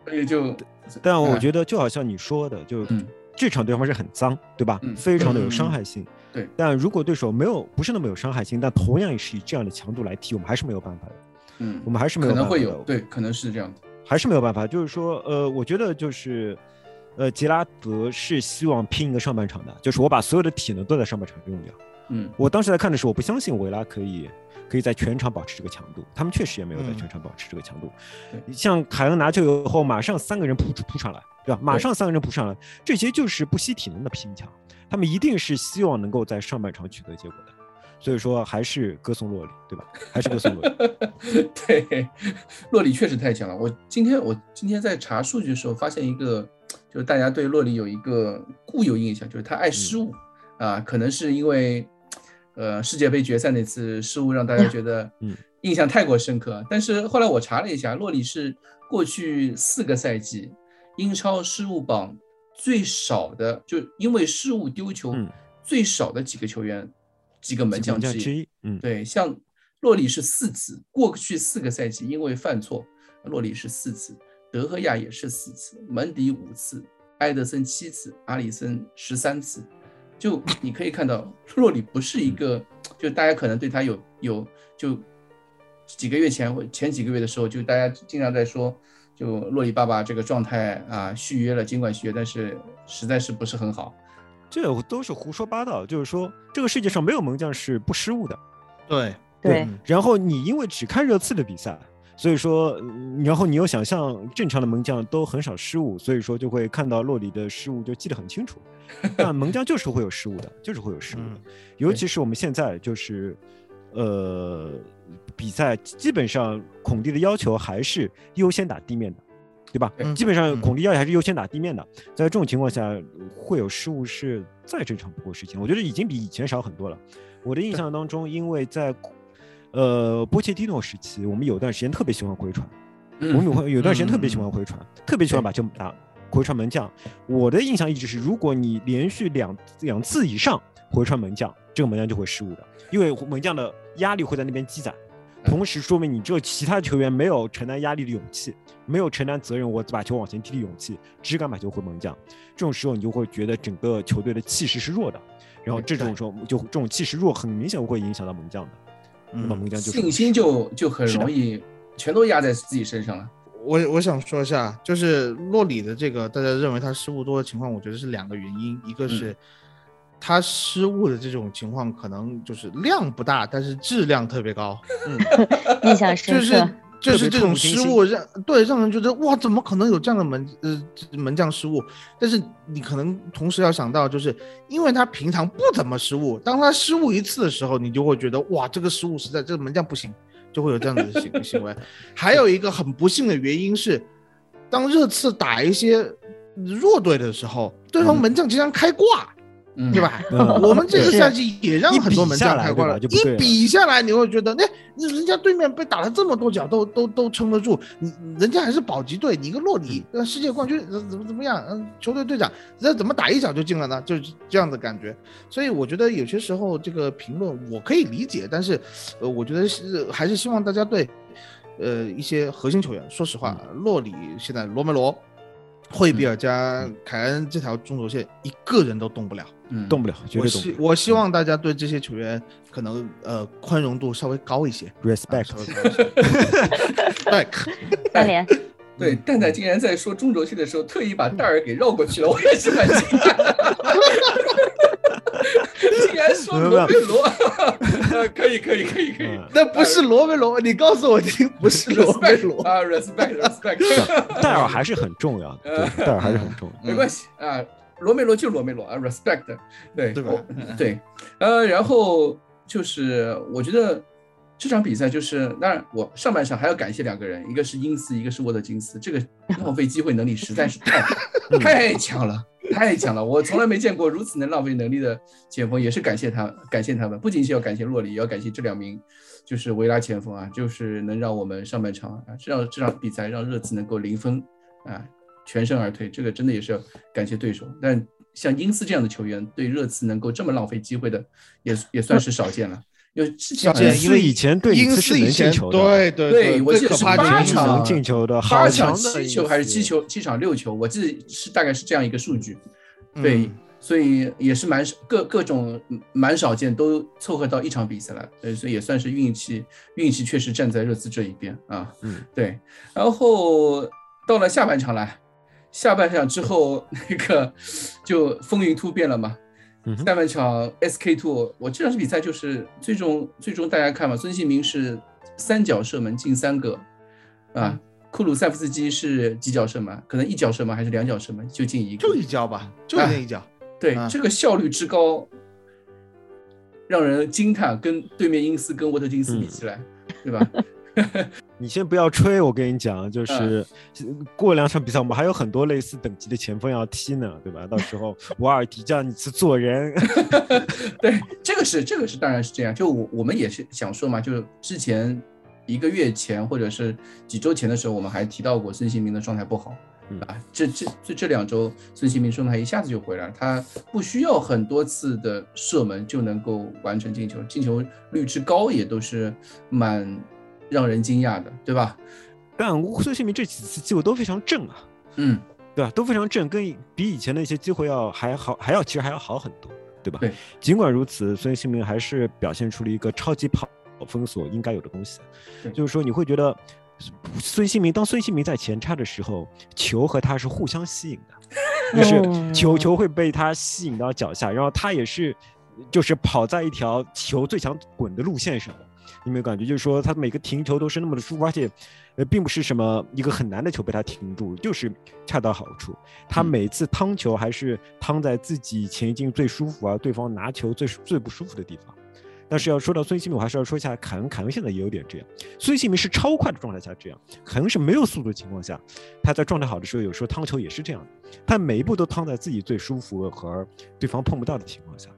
所以就但我嗯觉得就好像你说的，就嗯这场对方是很脏，对吧？嗯非常的有嗯伤害性。对但如果对手没有不是那么有伤害性，但同样也是以这样的强度来踢，我们还是没有办法的。嗯我们还是没有办法可。能会有，对，可能是这样的，还是没有办法。就是说，呃，我觉得就是，呃，杰拉德是希望拼一个上半场的，就是我把所有的体能都在上半场用掉。嗯我当时在看的时候，我不相信维拉可以可以在全场保持这个强度，他们确实也没有在嗯全场保持这个强度。对像凯恩拿球以后，马上三个人扑出扑上来，对吧？马上三个人扑上来，这些就是不惜体能的拼抢，他们一定是希望能够在上半场取得结果的。所以说，还是歌颂洛里，对吧？还是歌颂洛里。对，洛里确实太强了。我今天我今天在查数据的时候，发现一个，就是大家对洛里有一个固有印象，就是他爱失误、啊，可能是因为，呃，世界杯决赛那次失误让大家觉得嗯印象太过深刻。但是后来我查了一下，洛里是过去四个赛季英超失误榜最少的，就因为失误丢球嗯最少的几个球员，几个门将之一。之一，嗯，对，像洛里是四次，过去四个赛季因为犯错，洛里是四次，德赫亚也是四次，门迪五次，埃德森七次，阿里森十三次。就你可以看到，洛里不是一个，就大家可能对他有有就几个月前或前几个月的时候，就大家经常在说，就洛里爸爸这个状态啊续约了，尽管续约，但是实在是不是很好。这都是胡说八道。就是说，这个世界上没有门将是不失误的。对，对嗯然后你因为只看热刺的比赛，所以说，嗯然后你又想象正常的门将都很少失误，所以说就会看到洛里的失误就记得很清楚。但门将就是会有失误的，就是会有失误的嗯，尤其是我们现在就是，呃，比赛基本上孔蒂的要求还是优先打地面的。对吧？嗯基本上嗯孔蒂要求还是优先打地面的，在这种情况下会有失误是再正常不过的事情，我觉得已经比以前少很多了。我的印象当中，因为在呃波切蒂诺时期，我们有段时间特别喜欢回传，我们嗯，有有段时间特别喜嗯欢回传，特别喜欢把球打回传门将。我的印象一直是，如果你连续两两次以上回传门将，这个门将就会失误的，因为门将的压力会在那边积攒，同时说明你只有其他球员没有承担压力的勇气，没有承担责任，我把球往前踢的勇气，只敢把球回门将。这种时候，你就会觉得整个球队的气势是弱的，然后这种时候就这种气势弱，很明显会影响到门将的。那就信心就就很容易全都压在自己身上了。我我想说一下，就是洛里的这个大家认为他失误多的情况，我觉得是两个原因，一个是他失误的这种情况可能就是量不大，但是质量特别高，嗯。印象深就是刻。就是这种失误让对让人觉得哇，怎么可能有这样的门呃门将失误？但是你可能同时要想到，就是因为他平常不怎么失误，当他失误一次的时候，你就会觉得哇，这个失误实在这个门将不行，就会有这样的行 行为。还有一个很不幸的原因是，当热刺打一些弱队的时候，对方嗯门将经常开挂。嗯对？吧？嗯 我们这个赛季也让很多门将开挂了，一比下来，你会觉得，那那人家对面被打了这么多脚，都都都撑得住，你人家还是保级队，你一个洛里，呃，世界冠军，呃怎么怎么样，嗯，球队队长，人家怎么打一脚就进了呢？就是这样的感觉。所以我觉得有些时候这个评论我可以理解，但是，呃，我觉得是还是希望大家对，呃，一些核心球员，说实话，洛里现在罗梅罗。惠比尔加凯恩这条中轴线一个人都动不了，嗯，动不了，绝我对动不了。希我希望大家对这些球员可能呃宽容度稍微高一些。respect，稍微高一些。Respect，三连，对，蛋蛋竟然在说中轴线的时候特意把戴尔给绕过去了，我也是蛮惊讶 说罗梅罗，呃 可以可以可以可以。嗯。那不是罗梅罗，你告诉我听，不是 罗梅罗。啊，respect respect，戴尔还是很重要的，对，戴尔还是很重要。没关系啊，罗梅罗就罗梅罗啊，respect，对。对吧？对，呃，然后就是我觉得这场比赛就是，当然我上半场还要感谢两个人，一个是英斯，一个是沃德金斯，这个浪费机会能力实在是太 太强了。太强了！我从来没见过如此能浪费能力的前锋，也是感谢他，感谢他们。不仅是要感谢洛里，也要感谢这两名就是维拉前锋啊，就是能让我们上半场啊，让这场比赛让热刺能够零分啊，全身而退，这个真的也是要感谢对手。但像英斯这样的球员，对热刺能够这么浪费机会的，也也算是少见了。因为之前因为以前对因尼斯以前对对对我记得是八场能进球的，八场七球还是七？球，七场六球，我记得是大概是这样一个数据。对，嗯所以也是蛮各各种嗯蛮少见，都凑合到一场比赛来，对，所以也算是运气，运气确实站在热刺这一边啊。嗯，对。然后到了下半场来，下半场之后那个就风云突变了嘛。嗯下半场 SK two，我这场比赛就是最终最终大家看嘛，孙兴民是三脚射门进三个，啊，库鲁塞夫斯基是几脚射门？可能一脚射门还是两脚射门就进一个，就一脚吧，就那一脚。对、啊这个效率之高，让人惊叹，跟对面英斯跟沃特金斯比起来，对吧？你先不要吹，我跟你讲，就是嗯过两场比赛我们还有很多类似等级的前锋要踢呢，对吧？到时候 瓦尔迪叫你去做人，对，这个是这个是当然是这样。就我我们也是想说嘛，就是之前一个月前或者是几周前的时候，我们还提到过孙兴民的状态不好。嗯啊，这这这这两周，孙兴民状态一下子就回来了，他不需要很多次的射门就能够完成进球，进球率之高也都是蛮让人惊讶的，对吧？但孙兴民这几次机会都非常正啊，嗯，对吧？都非常正，跟比以前的一些机会要还好，还要其实还要好很多，对吧？对。尽管如此，孙兴民还是表现出了一个超级跑封锁应该有的东西，就是说你会觉得孙兴民当孙兴民在前插的时候，球和他是互相吸引的，就是嗯球球会被他吸引到脚下，然后他也是就是跑在一条球最想滚的路线上有没有感觉，就是说他每个停球都是那么的舒服，而且，呃，并不是什么一个很难的球被他停住，就是恰到好处。他嗯每次趟球还是趟在自己前进最舒服啊，对方拿球最最不舒服的地方。但是要说到孙兴民，我还是要说一下凯恩。凯恩现在也有点这样，孙兴民是超快的状态下这样，凯恩是没有速度的情况下，他在状态好的时候，有时候趟球也是这样的，他每一步都趟在自己最舒服和对方碰不到的情况下。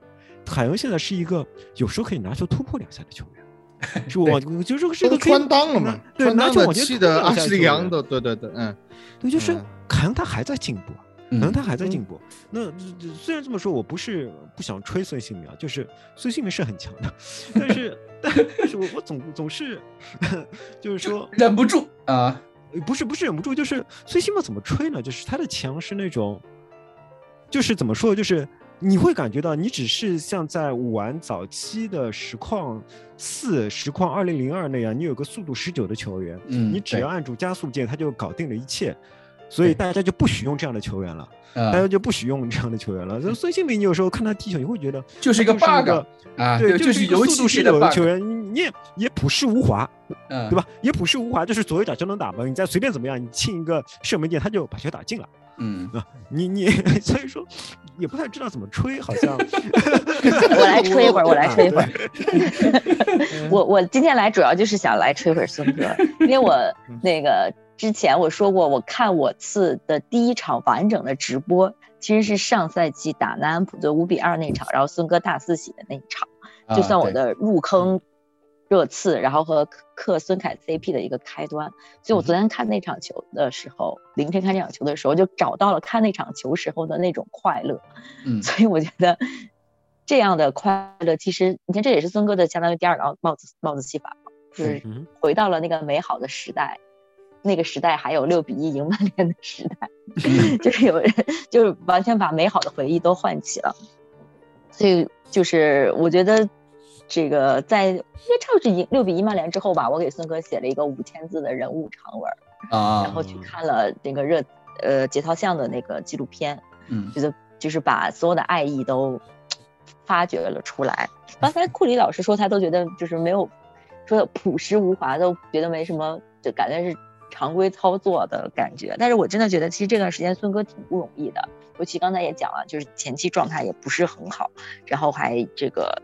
凯恩现在是一个有时候可以拿球突破两下的球员，是我我就是是一都个可以穿裆了嘛，对，穿裆的拿球往前气的阿突破两下的对对对，嗯，对，就是可能他还在进步，可能嗯他还在进步。那这这虽然这么说，我不是不想吹孙兴民啊，就是孙兴民是很强的，但是但但是我我总总是 就是说，忍不住啊，呃不是不是忍不住，就是孙兴民怎么吹呢？就是他的强是那种，就是怎么说，就是你会感觉到你只是像在玩早期的实况四、实况二零零二那样，你有个速度十九的球员，嗯，你只要按住加速键，他就搞定了一切。所以大家就不许用这样的球员了，啊大家就不许用这样的球员了。这孙兴民，你有时候看他踢球，你会觉得就是一个 bug 啊，对，就是是一个速度是有的球员，也也朴实无华，嗯，对吧？也朴实无华，就是左右脚就能打门，你再随便怎么样，你进一个射门键，他就把球打进了。嗯，你你 所以说也不太知道怎么吹，好像。我来吹一会儿，我来吹一会儿。儿 我我今天来主要就是想来吹会儿孙哥，因为我那个之前我说过，我看我次的第一场完整的直播，其实是上赛季打南安普顿五比二那场，然后孙哥大四喜的那一场，就算我的入坑热刺，然后和克孙凯 CP 的一个开端。所以我昨天看那场球的时候，凌晨看这场球的时候，就找到了看那场球时候的那种快乐。嗯 所以我觉得这样的快乐，其实你看，这也是孙哥的相当于第二个帽子帽子戏法嘛，就是嗯回到了那个美好的时代。那个时代还有六比一赢曼联的时代，就是有人就是完全把美好的回忆都唤起了。所以就是我觉得这个在应该差不多是赢六比一曼联之后吧，我给孙哥写了一个五千字的人物长文，啊，然后去看了那个热呃节操巷的那个纪录片，嗯觉得就是把所有的爱意都发掘了出来。刚才库里老师说他都觉得就是没有说的朴实无华，都觉得没什么，就感觉是常规操作的感觉。但是我真的觉得，其实这段时间孙哥挺不容易的，尤其刚才也讲了，就是前期状态也不是很好，然后还这个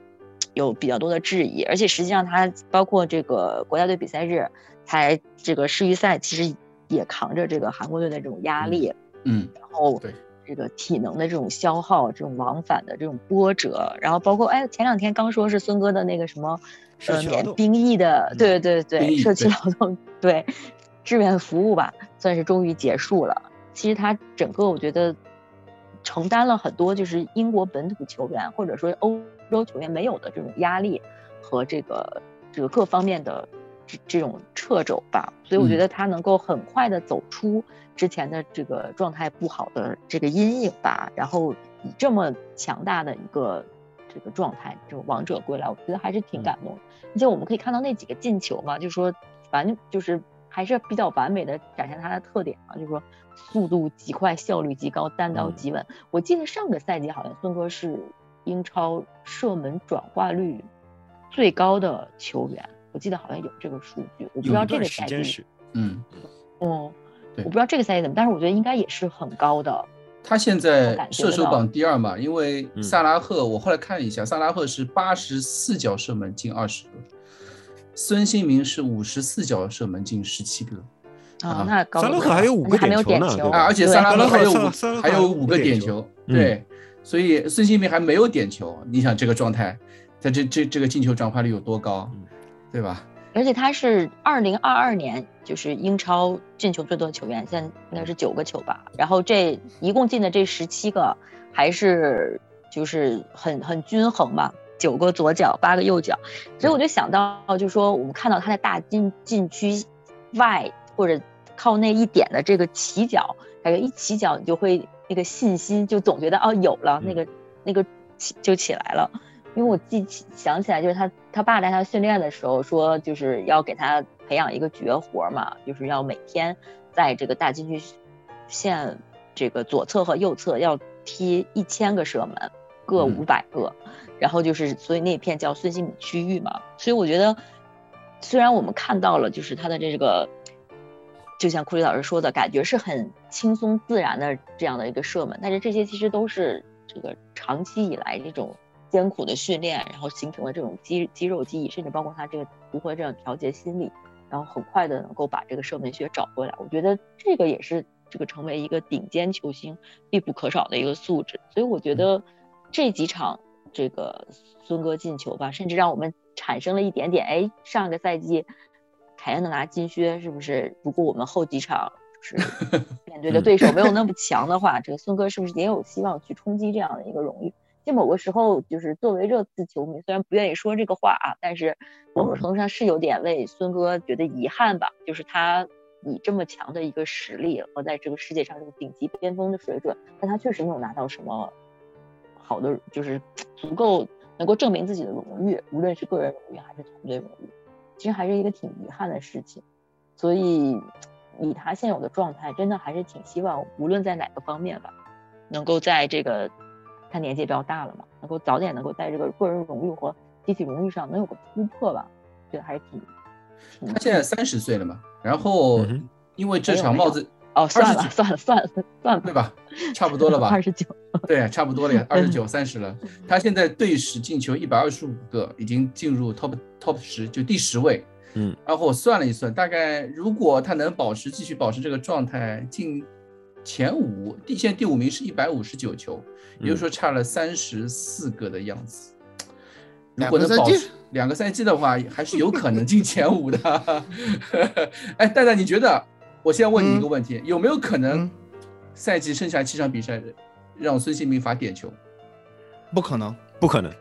有比较多的质疑，而且实际上他包括这个国家队比赛日，才这个世预赛，其实也扛着这个韩国队的这种压力，嗯，然后对这个体能的这种消耗，这种往返的这种波折，然后包括哎，前两天刚说是孙哥的那个什么呃免兵役的，嗯对对对社区劳动对志愿服务吧，算是终于结束了。其实他整个我觉得承担了很多就是英国本土球员或者说欧洲球员没有的这种压力和这个这个各方面的这这种掣肘吧，所以我觉嗯。得他能够很快的走出之前的这个状态不好的这个阴影吧，然后以这么强大的一个这个状态，这种王者归来，我觉得还是挺感动的。而且我们可以看到那几个进球嘛，就是说反正就是还是比较完美的展现他的特点啊，就是说速度极快、效率极高、单刀极稳。我记得上个赛季好像孙哥是英超射门转化率最高的球员，我记得好像有这个数据，我不知道这个赛季，时间是，嗯，嗯，对我不知道这个赛季怎么，但是我觉得应该也是很高的。他现在射手榜第二嘛，因为嗯萨拉赫，我后来看了一下，萨拉赫是八十四脚射门进二十个，孙兴民是五十四脚射门进十七个，啊啊，那高萨拉赫还有五个还没有点球呢啊，而且萨拉赫还有五还有五个点球对，所以孙兴民还没有点球，你想这个状态，他这这这个进球转化率有多高嗯，对吧？而且他是二零二二年就是英超进球最多的球员，现在应该是九个球吧。然后这一共进的这十七个，还是就是很很均衡嘛，九个左脚，八个右脚。所以我就想到，就是说我们看到他在大禁禁区外或者靠那一点的这个起脚，感觉一起脚你就会那个信心就总觉得哦有了，那个那个起就起来了。因为我记起想起来，就是他他爸带他训练的时候说，就是要给他培养一个绝活嘛，就是要每天在这个大禁区线这个左侧和右侧要踢一千个射门，各嗯五百个，然后就是所以那片叫孙兴敏区域嘛。所以我觉得，虽然我们看到了就是他的这个，就像库里老师说的感觉是很轻松自然的这样的一个射门，但是这些其实都是这个长期以来这种。艰苦的训练，然后形成了这种肌肌肉记忆，甚至包括他这个如何这样调节心理，然后很快的能够把这个射门学找回来。我觉得这个也是这个成为一个顶尖球星必不可少的一个素质。所以我觉得这几场这个孙哥进球吧，甚至让我们产生了一点点，哎，上个赛季凯恩能拿金靴，是不是？如果我们后几场就是 面对的对手没有那么强的话，这个孙哥是不是也有希望去冲击这样的一个荣誉？就某个时候，就是作为热刺球迷，虽然不愿意说这个话啊，但是某种程度上是有点为孙哥觉得遗憾吧。就是他以这么强的一个实力和在这个世界上这个顶级巅峰的水准，但他确实没有拿到什么好的，就是足够能够证明自己的荣誉，无论是个人荣誉还是团队荣誉，其实还是一个挺遗憾的事情。所以，以他现有的状态，真的还是挺希望，无论在哪个方面吧，能够在这个他年纪也比较大了嘛，能够早点能够在这个个人荣誉和集体荣誉上能有个突破吧，觉得还是挺。挺他现在三十岁了嘛，然后因为这场帽子哦，算了算了算了算了，对吧？差不多了吧？二十九，对，差不多了呀，二十九、三十了。他现在队史进球一百二十五个，已经进入 top top 十，就第十位。嗯，然后我算了一算，大概如果他能保持继续保持这个状态，进前五，第现在第五名是一百五十九球，也就是说差了三十四个的样子。如两个赛季果能保持两个赛季的话，还是有可能进前五的。哎，蛋蛋，你觉得？我现在问你一个问题，有没有可能嗯赛季剩下七场比赛让孙兴民罚点球？不可能，不可能，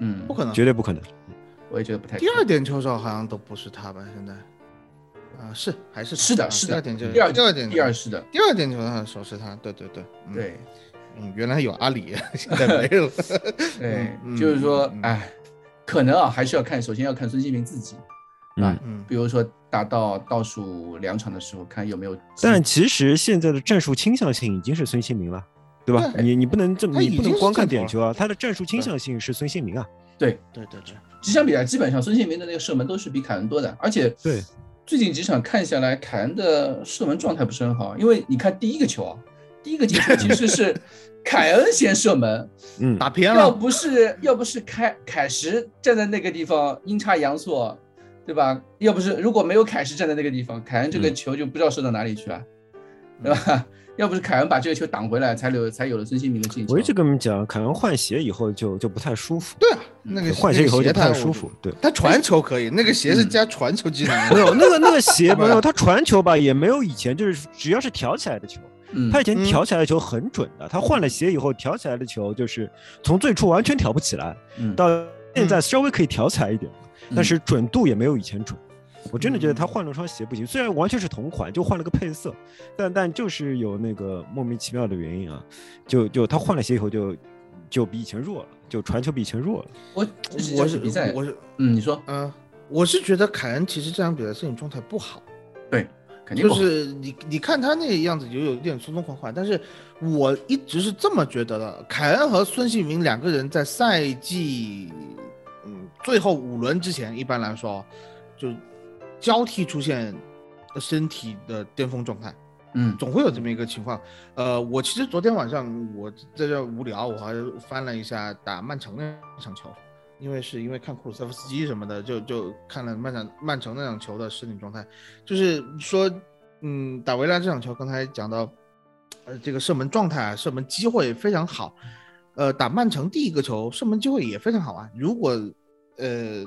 嗯不，可能。绝对不可能。我也觉得不太可第。二点球手好像都不是他吧？现在，啊，是还是是的，啊是的，第二点球，第二第二点第二是的，第二点球的手是他，对对对，嗯，对嗯，原来有阿里，现在没有。对，嗯就是说哎，可能啊，还是要看，首先要看孙兴民自己啊比如说打到倒数两场的时候，看有没有。但其实现在的战术倾向性已经是孙兴民了，对吧？对。你你不能这么，你不能光看点球啊，他的战术倾向性是孙兴民啊。对。对对对，几场比赛，基本上孙兴民的那个射门都是比凯恩多的，而且对。最近几场看下来，凯恩的射门状态不是很好，因为你看第一个球啊，第一个进球其实是 凯恩先射门，嗯，打偏了，要不是要不是凯凯什站在那个地方阴差阳错，对吧？要不是如果没有凯什站在那个地方，凯恩这个嗯球就不知道射到哪里去了，对吧？要不是凯恩把这个球挡回来，才有才有了孙兴民的进球。我一直跟你们讲，凯恩换鞋以后就就不太舒服，对啊，那个换鞋以后就不太舒服。对，他传球可以，那个鞋是嗯加传球技能没。有那个那个鞋 没有，他传球吧也没有以前就是只要是挑起来的球，嗯，他以前嗯挑起来的球很准的，他换了鞋以后挑起来的球就是从最初完全挑不起来，嗯到现在稍微可以挑起来一点，但嗯是准度也没有以前准。我真的觉得他换了双鞋不行，虽然完全是同款，就换了个配色，但但就是有那个莫名其妙的原因啊，就就他换了鞋以后就就比以前弱了，就传球比以前弱了。我我是比赛，我是嗯，你说嗯，我是觉得凯恩其实这场比赛身体状态不好，对，肯定就是你你看他那个样子，就有点松松垮垮。但是我一直是这么觉得的，凯恩和孙兴民两个人在赛季嗯最后五轮之前，一般来说就交替出现身体的巅峰状态。嗯总会有这么一个情况。呃，我其实昨天晚上我在这无聊，我还翻了一下打曼城那场球，因为是因为看库鲁塞夫斯基什么的，就就看了曼城曼城那场球的身体状态，就是说，嗯，打维拉这场球，刚才讲到，呃，这个射门状态啊，射门机会非常好。呃，打曼城第一个球射门机会也非常好啊。如果呃，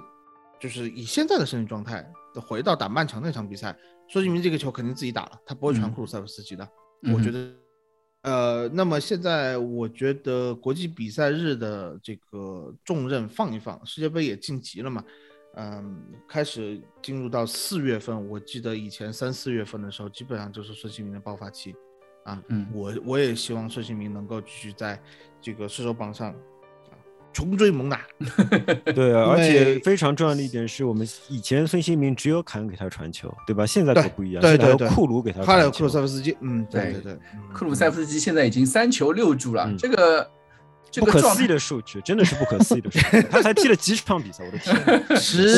就是以现在的身体状态回到打曼城那场比赛，孙兴民这个球肯定自己打了，他不会传嗯库鲁塞夫斯基的。嗯我觉得，呃，那么现在我觉得国际比赛日的这个重任放一放，世界杯也晋级了嘛，嗯，开始进入到四月份，我记得以前三四月份的时候，基本上就是孙兴民的爆发期，啊，嗯我我也希望孙兴民能够继续在这个射手榜上啊穷追猛打，对啊，而且非常重要的一点是我们以前孙兴民只有坎给他传球，对吧？现在可不一样，对现在还有对对。库卢给他传球。还有库鲁塞夫斯基，嗯，对对对对，嗯。克鲁塞夫斯基现在已经三球六助了，嗯。这个这不可思议的数据，真的是不可思议的数据。他才踢了几场比赛，我的天！十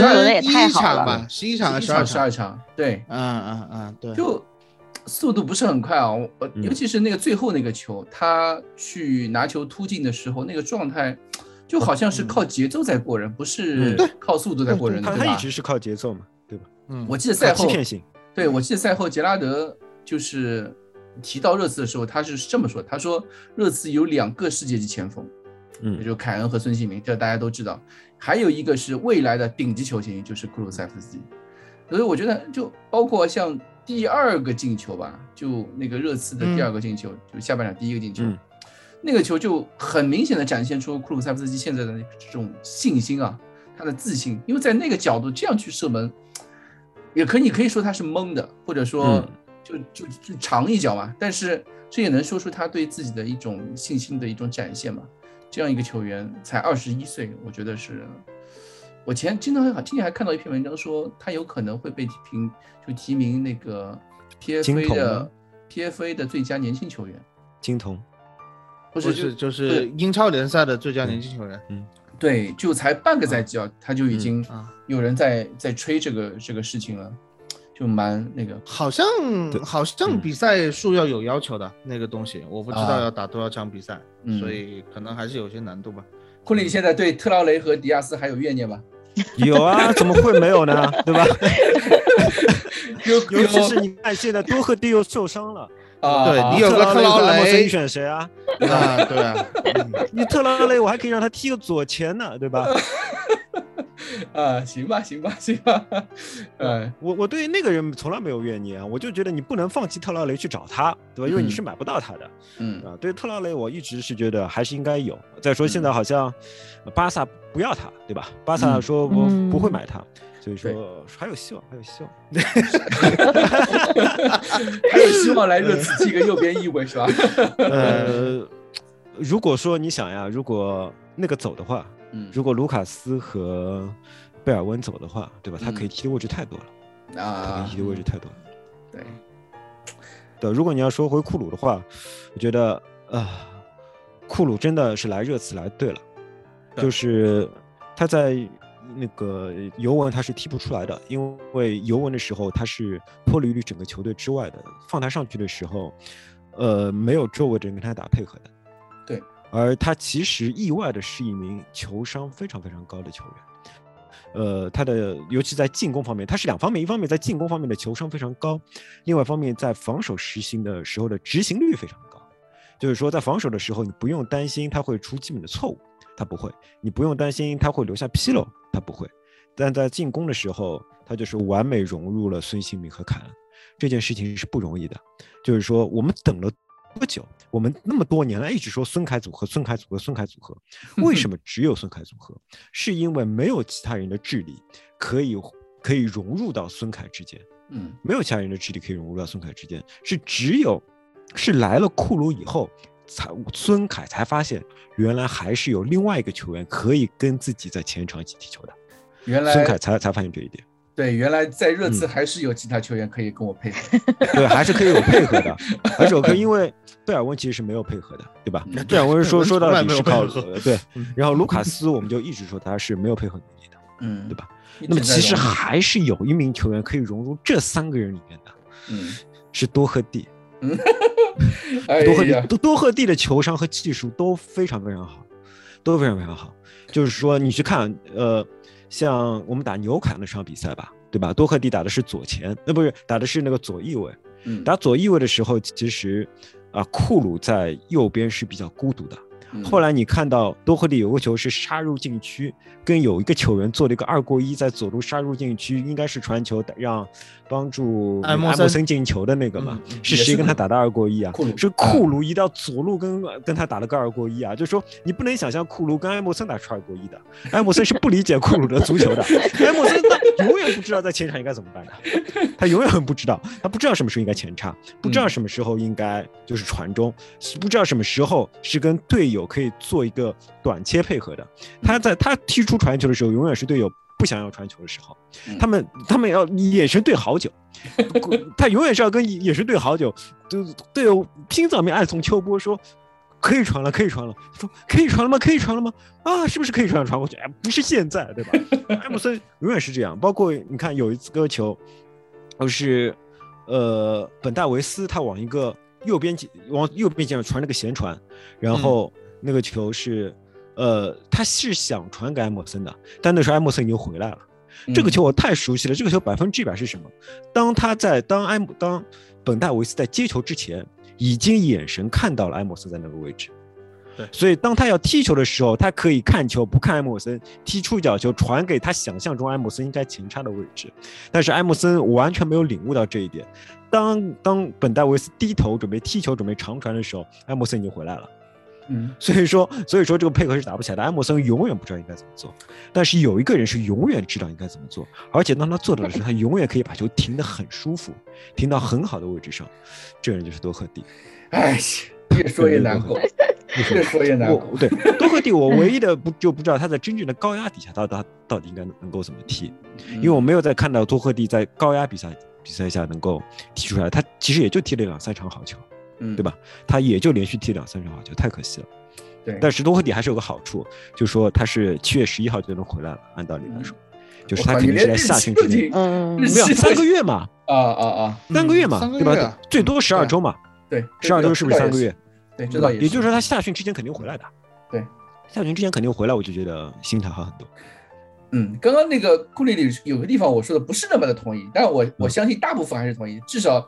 一场吧，十一场还是十二十场？二场，对，嗯嗯嗯，对，就速度不是很快啊，我尤其是那个最后那个球，他去拿球突进的时候，那个状态就好像是靠节奏在过人，不是嗯靠速度在过人的，他对吧？他一直是靠节奏嘛，对吧？嗯，我记得赛后欺骗性，对，我记得赛后杰拉德就是提到热刺的时候，他是这么说，他说热刺有两个世界级前锋，也嗯就是凯恩和孙兴民，这大家都知道，还有一个是未来的顶级球星，就是库鲁塞夫斯基。所以我觉得，就包括像第二个进球吧，就那个热刺的第二个进球，就下半场第一个进球，嗯那个球就很明显的展现出库鲁塞夫斯基现在的这种信心啊，他的自信，因为在那个角度这样去射门，也可以你可以说他是懵的，或者说嗯就就就长一脚嘛，但是这也能说出他对自己的一种信心的一种展现嘛。这样一个球员才二十一岁，我觉得是。我前今天还今天还看到一篇文章说他有可能会被提名，就提名那个，PFA 的 PFA 的最佳年轻球员，金童，不是不是就是英超联赛的最佳年轻球员嗯对，就才半个赛季啊，他就已经啊，有人在在吹这个这个事情了，就蛮那个。好像好像比赛数要有要求的那个东西，我不知道啊要打多少场比赛，嗯所以可能还是有些难度吧。库里现在对特劳雷和迪亚斯还有怨念吗？有啊，怎么会没有呢？对吧？有尤其是你看现在多赫蒂又受伤了，啊，对你有个特劳雷你选谁啊？啊，对 你特劳雷我还可以让他踢个左前呢，对吧？啊，行吧，行吧，行吧，呃，我我对那个人从来没有怨念啊，我就觉得你不能放弃特劳雷去找他，对吧？因为你是买不到他的嗯啊。对特劳雷，我一直是觉得还是应该有。再说现在好像巴萨不要他，对吧？巴萨嗯说我嗯不会买他，所以说还有希望，还有希望。还有希望来热刺踢个右边翼位是吧？呃，如果说你想呀，如果那个走的话，嗯如果卢卡斯和贝尔温走的话，对吧？他可以嗯踢的位置太多了，他可啊以，踢的位置太多了。对，对，如果你要说回库鲁的话，我觉得啊、库鲁真的是来热刺来对了，对就是他在那个尤文他是踢不出来的，因为尤文的时候他是脱离于整个球队之外的，放他上去的时候，呃，没有周围的人跟他打配合的。对，而他其实意外的是一名球商非常非常高的球员。呃，他的尤其在进攻方面，他是两方面，一方面在进攻方面的球商非常高，另外一方面在防守实行的时候的执行率非常高。就是说，在防守的时候，你不用担心他会出基本的错误，他不会；你不用担心他会留下纰漏，他不会。但在进攻的时候，他就是完美融入了孙兴民和凯恩，这件事情是不容易的。就是说，我们等了多久？我们那么多年来一直说孙凯组合、孙凯组合、孙凯组合，为什么只有孙凯组合？是因为没有其他人的智力可以可以融入到孙凯之间，嗯没有其他人的智力可以融入到孙凯之间，是只有是来了库鲁以后，才孙凯才发现原来还是有另外一个球员可以跟自己在前场一起踢球的，原来孙凯才才发现这一点。对，原来在热刺嗯还是有其他球员可以跟我配合。对，还是可以有配合的，而且我可以因为贝尔温其实是没有配合的，对吧？嗯贝尔温说说到底是靠对，然后卢卡斯我们就一直说他是没有配合能力的，嗯，对吧？那么其实还是有一名球员可以融入这三个人里面的，嗯，是多赫蒂。哎 多赫蒂，多多赫蒂的球商和技术都非常非常好，都非常非常好。就是说，你去看，呃，像我们打纽卡那场比赛吧，对吧？多赫蒂打的是左前，呃，不是打的是那个左翼位。嗯打左翼位的时候，其实啊，库鲁在右边是比较孤独的。嗯后来你看到多赫蒂有个球是杀入禁区，跟有一个球员做了一个二过一，在左路杀入禁区，应该是传球让帮助那个埃埃莫森进球的那个嘛？是谁跟他打的二过一啊库？是库鲁移到左路跟跟他打了个二过一啊！就是说你不能想象库卢跟埃莫森打出二过一的，埃莫森是不理解库鲁的足球的，埃莫森他永远不知道在前场应该怎么办的，他永远不知道，他不知道什么时候应该前插，不知道嗯什么时候应该就是传中，是不知道什么时候是跟队友可以做一个短切配合的。他在他踢出传球的时候，永远是队友不想要传球的时候，嗯他们他们要眼神对好久，他永远是要跟眼神对好久，就队友拼早面暗送秋波说。可以传了，可以传了。他说可以传了吗？可以传了吗？啊，是不是可以传传过去？哎，不是现在，对吧？埃姆森永远是这样。包括你看有一次个球，就是呃本戴维斯他往一个右边往右边线传了个闲传，然后那个球是呃他是想传给埃默森的，但那时候埃默森已经回来了。这个球我太熟悉了，这个球百分之一百是什么？当他在当埃姆当本戴维斯在接球之前，已经眼神看到了埃默森在那个位置。对所以当他要踢球的时候，他可以看球不看埃莫森，踢出角球传给他想象中埃默森应该前插的位置。但是埃默森完全没有领悟到这一点。当当本戴维斯低头准备踢球、准备长传的时候，埃默森已经回来了。嗯所以说，所以说这个配合是打不起来的。埃默森永远不知道应该怎么做，但是有一个人是永远知道应该怎么做，而且当他做到的时候，他永远可以把球停得很舒服，停到很好的位置上。这个人就是多赫蒂。哎，越说越难过，越说越难过。对多赫蒂，我唯一的不就不知道他在真正的高压底下，他他到底应该能够怎么踢，因为我没有再看到多赫蒂在高压比赛比赛下能够踢出来，他其实也就踢了两三场好球，嗯，对吧？他也就连续踢两三场好球，太可惜了。对，但是多赫蒂还是有个好处，就是说他是七月十一号就能回来了，按道理来说，就是他肯定是在你连日夏训之内，期都挺嗯，没有三个月嘛，啊啊啊，三个月嘛，对吧？最多十二周嘛，对，十二周是不是三个月？？对？这倒也就是说他夏训之前肯定回来的。对，夏训之前肯定回来，我就觉得心态好很多。嗯，刚刚那个库里里有个地方我说的不是那么的同意，但我我相信大部分还是同意，至少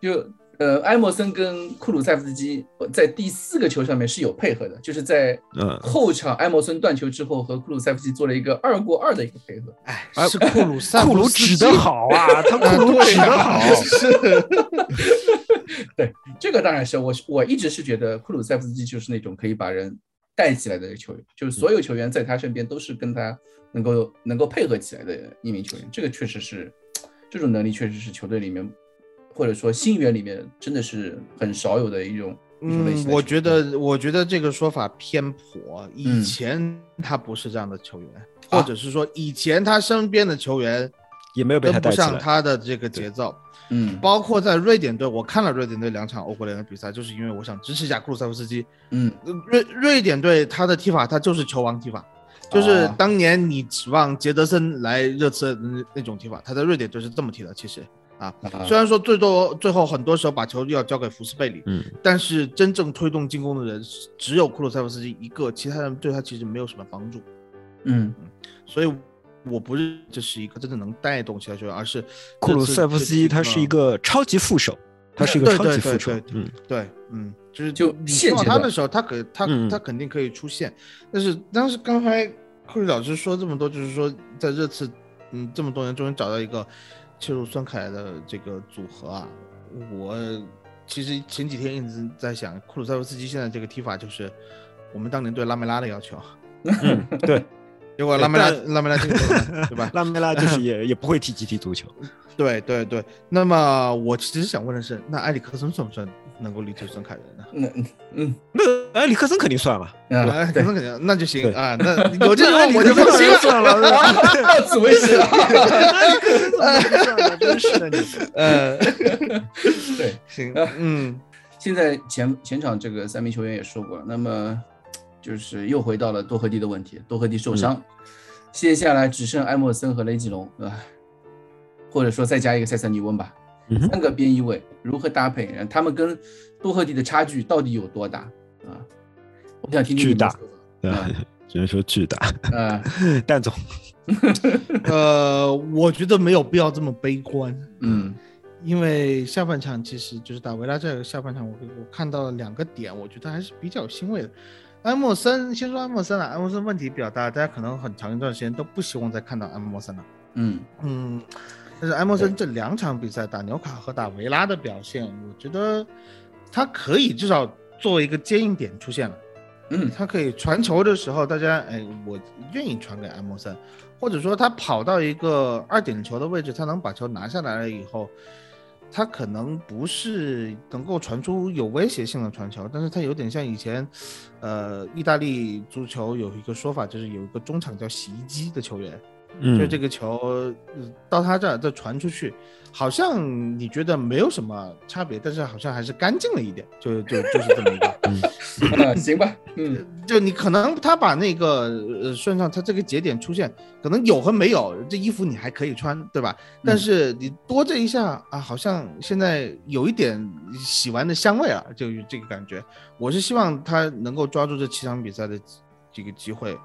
就呃埃默森跟库鲁塞夫斯基在第四个球上面是有配合的，就是在嗯后场埃默森断球之后和库鲁塞夫斯基做了一个二过二的一个配合。哎，啊是库鲁塞库鲁夫斯基指的好啊，他库鲁指的好。是 对，这个当然是我我一直是觉得库鲁塞夫斯基就是那种可以把人带起来的球员，就是所有球员在他身边都是跟他能够能够配合起来的一名球员，这个确实是这种能力确实是球队里面或者说新援里面真的是很少有的一种一种类型嗯，我觉得，我觉得这个说法偏颇。以嗯前他不是这样的球员，或者是说以前他身边的球员也没有跟不上他的这个节奏。嗯包括在瑞典队，我看了瑞典队两场欧国联的比赛，就是因为我想支持一下库鲁塞夫斯基。嗯呃瑞瑞典队他的踢法，他就是球王踢法，就是啊当年你指望杰德森来热刺那那种踢法，他在瑞典队是这么踢的。其实啊，啊。虽然说最多最后很多时候把球要交给福斯贝里，嗯，但是真正推动进攻的人只有库鲁塞夫斯基一个，其他人对他其实没有什么帮助。嗯。所以我不认这是一个真正能带动其他球员，而是库鲁塞夫斯基他是一个超级副手，他是一个超级副手对对对。嗯，对，嗯，就是就你希望现他的时候，他可他嗯。他肯定可以出现，但是当时刚才库里老师说这么多，就是说在热刺，嗯，这么多年终于找到一个切入孙凯的这个组合啊，我其实前几天一直在想，库鲁塞夫斯基现在这个踢法就是我们当年对拉梅拉的要求，嗯，对，结果拉梅拉拉梅拉进球了，对吧？拉梅拉就是也也不会踢集体足球。对对对，那么我其实想问的是，那埃里克森算不算能够力推孙凯的呢？嗯嗯那埃里克森肯定算了，啊，对可，能肯定那就行啊，那有这个 我就放心了。算了，到此为止了。埃里克森怎么不算了？真是的你。呃，对，行，嗯，现在前前场这个三名球员也说过了，那么就是又回到了多赫蒂的问题，多赫蒂受伤，接下来只剩埃默森和雷吉隆，对吧？或者说再加一个塞塞尼翁吧，三个边翼位如何搭配？他们跟多赫蒂的差距到底有多大啊？我想听听巨大们的说法对？只能说巨大。啊，蛋总，呃，我觉得没有必要这么悲观，嗯因为下半场其实就是打维拉这个下半场我，我看到了两个点，我觉得还是比较欣慰的。埃默森，先说埃默森啊，埃默森问题比较大，大家可能很长一段时间都不希望再看到埃默森了。嗯嗯，但是埃默森这两场比赛打纽卡和打维拉的表现，我觉得他可以至少作为一个接应点出现了。嗯他可以传球的时候，大家哎，我愿意传给埃默森，或者说他跑到一个二点球的位置，他能把球拿下来了以后，他可能不是能够传出有威胁性的传球，但是他有点像以前，呃，意大利足球有一个说法，就是有一个中场叫洗衣机的球员，嗯就这个球呃到他这儿再传出去，好像你觉得没有什么差别，但是好像还是干净了一点，就就就是这么一个。啊，行吧，嗯就你可能他把那个呃算上他这个节点出现，可能有和没有，这衣服你还可以穿，对吧？但是你多这一下啊，好像现在有一点洗完的香味啊，就是这个感觉。我是希望他能够抓住这七场比赛的这个机会，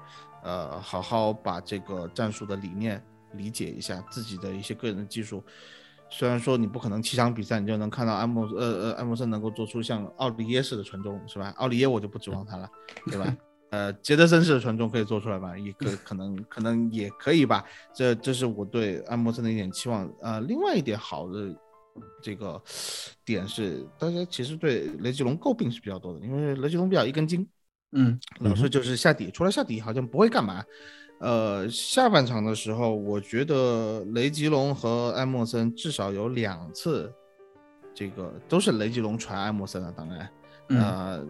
呃，好好把这个战术的理念理解一下，自己的一些个人的技术。虽然说你不可能七场比赛你就能看到埃默呃呃埃默森能够做出像奥利耶式的传中是吧？奥利耶我就不指望他了，对吧？呃，杰德森式的传中可以做出来吧？也可可能可能也可以吧。这这是我对埃默森的一点期望。呃，另外一点好的这个点是，大家其实对雷吉隆诟病是比较多的，因为雷吉隆比较一根筋，嗯老是就是下底，除了下底好像不会干嘛。呃，下半场的时候，我觉得雷吉隆和埃默森至少有两次，这个都是雷吉隆传埃默森的，当然，嗯呃，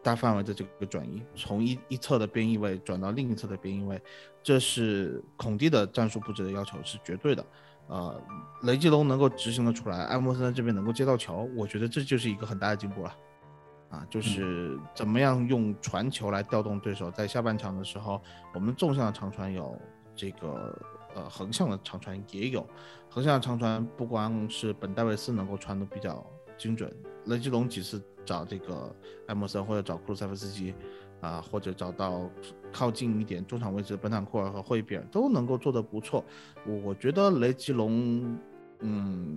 大范围的这个转移，从一一侧的边翼位转到另一侧的边翼位，这是孔蒂的战术布置的要求是绝对的。呃，雷吉隆能够执行的出来，艾默森这边能够接到球，我觉得这就是一个很大的进步了。啊，就是怎么样用传球来调动对手。在下半场的时候，我们纵向的长传有，这个呃横向的长传也有。横向的长传不光是本戴维斯能够传的比较精准，雷吉隆几次找这个艾默森或者找库鲁塞夫斯基，啊，或者找到靠近一点中场位置的本坦库尔和霍伊比尔都能够做得不错。我觉得雷吉隆，嗯。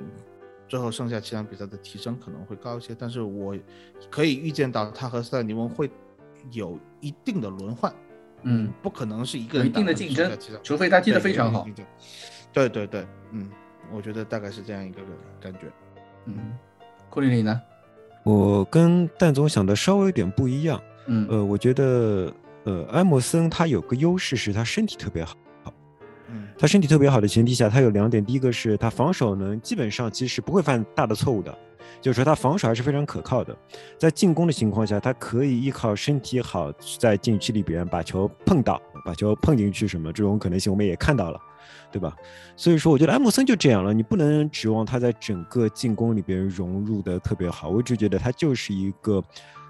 最后剩下七场比赛的提升可能会高一些，但是我可以预见到他和斯坦尼翁会有一定的轮换，嗯，不可能是一个人一定的竞争，除非他踢得非常好。对对对，嗯，我觉得大概是这样一个感觉。嗯，库里里呢？我跟蛋总想的稍微有点不一样。嗯，呃，我觉得呃，埃默森他有个优势是他身体特别好。他身体特别好的前提下，他有两点：第一个是他防守呢，基本上其实不会犯大的错误的，就是说他防守还是非常可靠的。在进攻的情况下，他可以依靠身体好，在禁区里边把球碰到，把球碰进去，什么这种可能性我们也看到了，对吧？所以说，我觉得埃姆森就这样了，你不能指望他在整个进攻里边融入的特别好。我一直觉得他就是一个，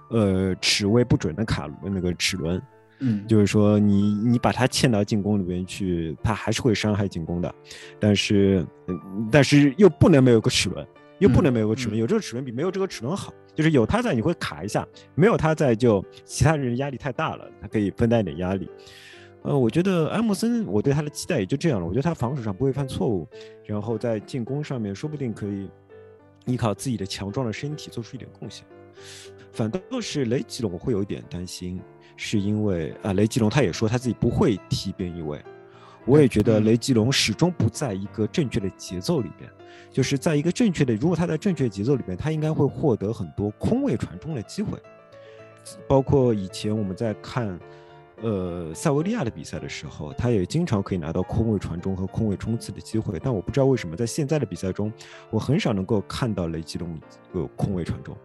呃，齿位不准的卡那个齿轮。嗯，就是说你你把他嵌到进攻里边去，他还是会伤害进攻的，但是但是又不能没有个齿轮，又不能没有个齿轮，有这个齿轮比没有这个齿轮好，就是有他在你会卡一下，没有他在就其他人压力太大了，他可以分担一点压力。呃，我觉得埃姆森，我对他的期待也就这样了，我觉得他防守上不会犯错误，然后在进攻上面说不定可以依靠自己的强壮的身体做出一点贡献。反倒是雷吉隆会有一点担心。是因为啊，雷吉隆他也说他自己不会踢边翼位，我也觉得雷吉隆始终不在一个正确的节奏里边，就是在一个正确的，如果他在正确节奏里边，他应该会获得很多空位传中的机会，包括以前我们在看呃塞维利亚的比赛的时候，他也经常可以拿到空位传中和空位冲刺的机会，但我不知道为什么在现在的比赛中，我很少能够看到雷吉隆有空位传中。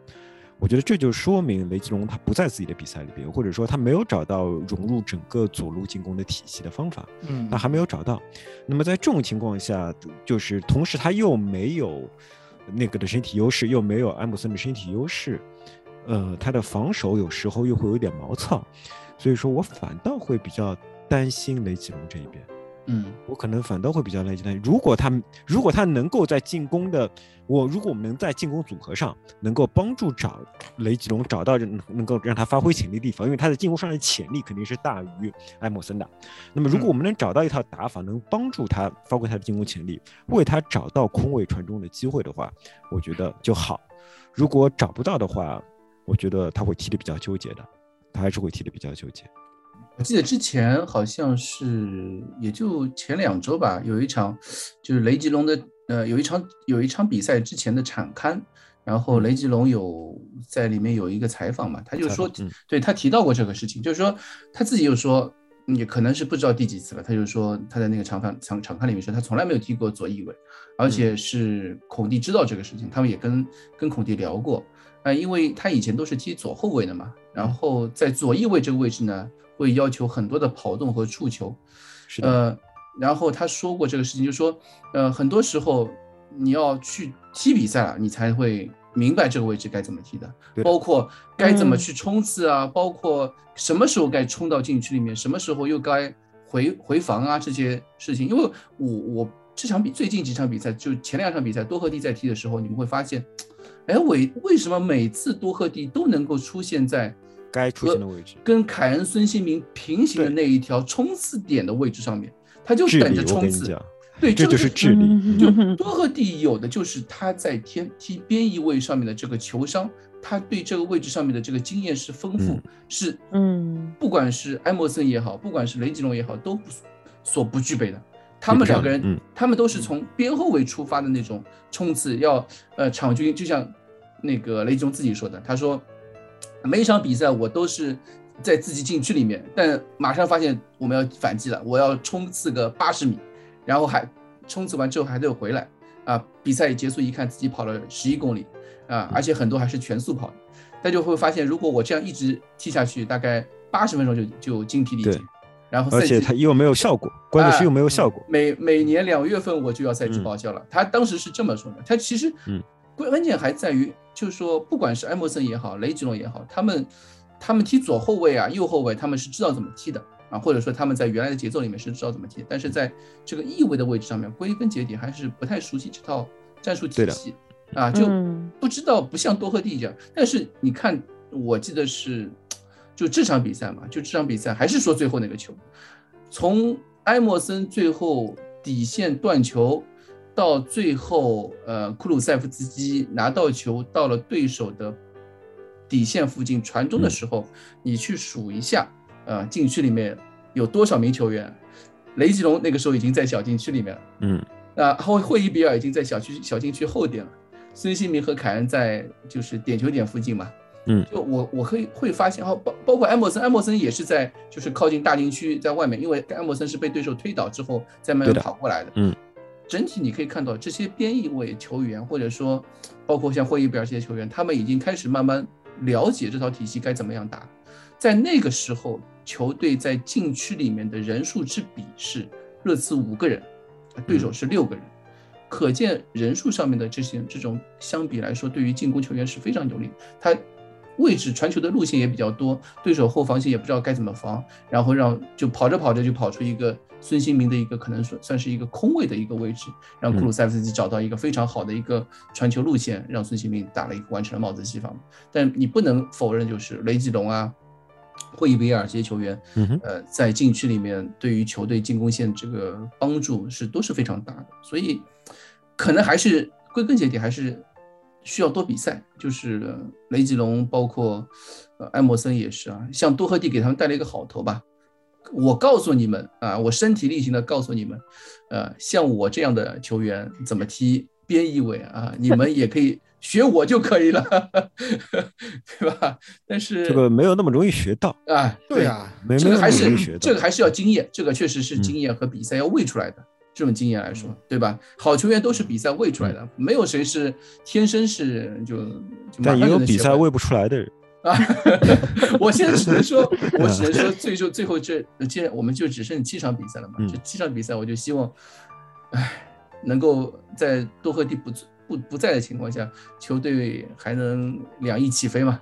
我觉得这就说明雷吉隆他不在自己的比赛里边，或者说他没有找到融入整个左路进攻的体系的方法，嗯，他还没有找到。那么在这种情况下，就是同时他又没有那个的身体优势，又没有安姆森的身体优势，呃，他的防守有时候又会有点毛糙，所以说我反倒会比较担心雷吉隆这一边。嗯，我可能反倒会比较担心。如果他如果他能够在进攻的，我如果我们能在进攻组合上能够帮助找雷吉隆找到能够让他发挥潜力的地方，因为他在进攻上的潜力肯定是大于埃默森的。那么如果我们能找到一套打法，能帮助他发挥他的进攻潜力，为他找到空位传中的机会的话，我觉得就好。如果找不到的话，我觉得他会踢得比较纠结的，他还是会踢得比较纠结。我记得之前好像是也就前两周吧，有一场就是雷吉隆的呃有一场有一场比赛之前的产刊，然后雷吉隆有在里面有一个采访嘛，他就说，对他提到过这个事情，就是说他自己又说，也可能是不知道第几次了，他就说他在那个场刊场场刊里面说他从来没有踢过左翼位，而且是孔蒂知道这个事情，他们也跟跟孔蒂聊过，啊，因为他以前都是踢左后卫的嘛，然后在左翼位这个位置呢。会要求很多的跑动和触球，是的。呃，然后他说过这个事情，就说，呃，很多时候你要去踢比赛了，你才会明白这个位置该怎么踢的，包括该怎么去冲刺啊，包括什么时候该冲到禁区里面，什么时候又该回回防啊这些事情。因为我我这场比最近几场比赛，就前两场比赛多赫蒂在踢的时候，你们会发现，哎，为为什么每次多赫蒂都能够出现在。该出现的位置，跟凯恩、孙兴民平行的那一条冲刺点的位置上面，他就等着冲刺。对，这就是智力。就 多赫蒂有的就是他在天踢边翼位上面的这个球商，他对这个位置上面的这个经验是丰富，是嗯，不管是埃默森也好，不管是雷吉隆也好，都不所不具备的。他们两个人，他们都是从边后卫出发的那种冲刺，要呃场均，就像那个雷吉隆自己说的，他说。每一场比赛我都是在自己禁区里面，但马上发现我们要反击了，我要冲刺个八十米，然后还冲刺完之后还得回来啊！比赛结束一看，自己跑了十一公里啊，而且很多还是全速跑，他就会发现，如果我这样一直踢下去，大概八十分钟就就精疲力尽然后而且他又没有效果，关键是又没有效果。每每年两月份我就要赛季报销了。他当时是这么说的。他其实，嗯，关键还在于，就是说，不管是埃默森也好，雷吉隆也好，他们他们踢左后卫啊、右后卫，他们是知道怎么踢的啊，或者说他们在原来的节奏里面是知道怎么踢，但是在这个翼位的位置上面，归根结底还是不太熟悉这套战术体系啊，就嗯不知道，不像多赫蒂这样。但是你看，我记得是就这场比赛嘛，就这场比赛还是说最后那个球。从埃默森最后底线断球，到最后呃库鲁塞夫斯基拿到球到了对手的底线附近传中的时候，你去数一下，呃禁区里面有多少名球员？雷吉隆那个时候已经在小禁区里面。了，嗯，那后霍伊比尔已经在小区小禁区后点了，孙兴民和凯恩在就是点球点附近嘛，嗯。就我我可以会发现，哦，包包括埃默森，埃默森也是在就是靠近大禁区在外面，因为埃默森是被对手推倒之后再慢慢跑过来的。嗯，整体你可以看到这些边翼位球员，或者说包括像霍伊比尔这些球员，他们已经开始慢慢了解这套体系该怎么样打。在那个时候，球队在禁区里面的人数之比是热刺五个人，对手是六个人。可见人数上面的这些这种相比来说，对于进攻球员是非常有利。他位置传球的路线也比较多，对手后防线也不知道该怎么防，然后让就跑着跑着就跑出一个孙兴民的一个可能算算是一个空位的一个位置，让库鲁塞夫斯基找到一个非常好的一个传球路线，让孙兴民打了一个完成了帽子戏法。但你不能否认，就是雷吉隆啊。霍伊维尔这些球员，呃，在禁区里面对于球队进攻线这个帮助是都是非常大的，所以可能还是归根结底还是需要多比赛。就是呃雷吉隆，包括呃埃默森也是啊，像多赫蒂给他们带了一个好头吧。我告诉你们啊，我身体力行的告诉你们，呃，像我这样的球员怎么踢边翼位啊，你们也可以学我就可以了，对吧？但是这个没有那么容易学到，啊，对啊，没没有这个还是那么容易学到。这个还是要经验，这个确实是经验和比赛要喂出来的。这种经验来说，对吧？好球员都是比赛喂出来的，没有谁是天生是就就马上但也有比赛喂不出来的人。啊！我现在只能说，我只能说，最就最后这既然我们就只剩七场比赛了嘛，嗯这七场比赛，我就希望，唉，能够在多赫蒂不不不在的情况下，球队还能两翼起飞嘛，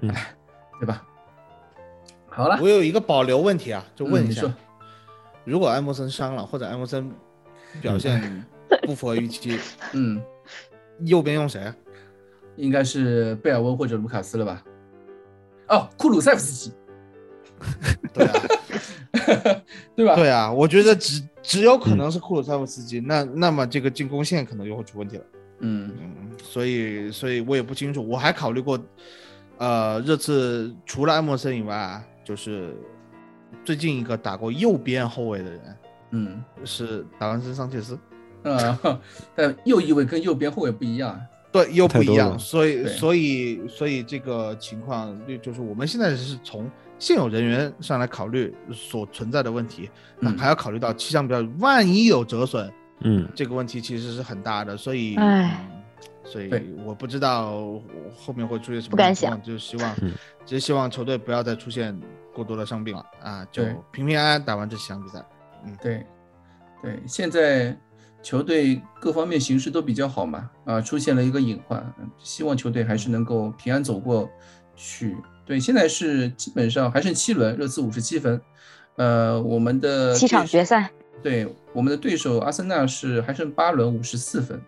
嗯唉，对吧？好了，我有一个保留问题啊，就问一下嗯，如果艾默森伤了，或者艾默森表现不符合预期，嗯，右边用谁啊？应该是贝尔温或者卢卡斯了吧？哦，库鲁塞夫斯基，对啊，对吧？对啊，我觉得只只有可能是库鲁塞夫斯基，那那么这个进攻线可能就会出问题了。嗯嗯，所以所以我也不清楚，我还考虑过，呃，热刺除了埃默森以外啊，就是最近一个打过右边后卫的人嗯。是达文森桑切斯，啊，但右翼位跟右边后卫不一样啊。对，又不一样，所以所以所以这个情况就就是我们现在是从现有人员上来考虑所存在的问题，那嗯还要考虑到气象表，万一有折损，嗯，这个问题其实是很大的，所以，唉。嗯所以我不知道后面会出现什么不敢情况，就希望嗯，只是希望球队不要再出现过多的伤病了啊，就平平安安打完这几场比赛。对，对，现在球队各方面形势都比较好嘛，啊，出现了一个隐患，嗯希望球队还是能够平安走过去。对，现在是基本上还剩七轮，热刺五十七分，呃，我们的七场决赛，对，我们的对手阿森纳是还剩八轮五十四分。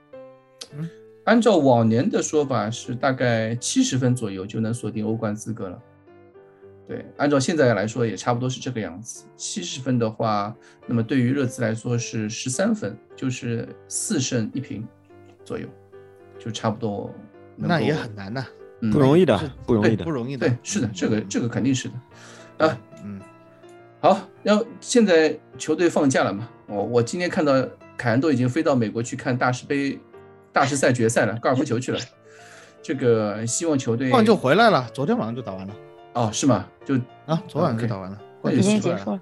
嗯，按照往年的说法是大概七十分左右就能锁定欧冠资格了。对，按照现在来说也差不多是这个样子。七十分的话，那么对于热刺来说是十三分，就是四胜一平左右，就差不多。那也很难呐、嗯不容易的，不容易的不。容易的。对，是的，这个这个肯定是的。啊，嗯，好，然后现在球队放假了嘛？我我今天看到凯恩都已经飞到美国去看大师杯、大师赛决赛了，高尔夫球去了。这个希望球队放就回来了，昨天晚上就打完了哦，是吗？就啊，昨晚就打完了，那冠已就行就回来经结束了。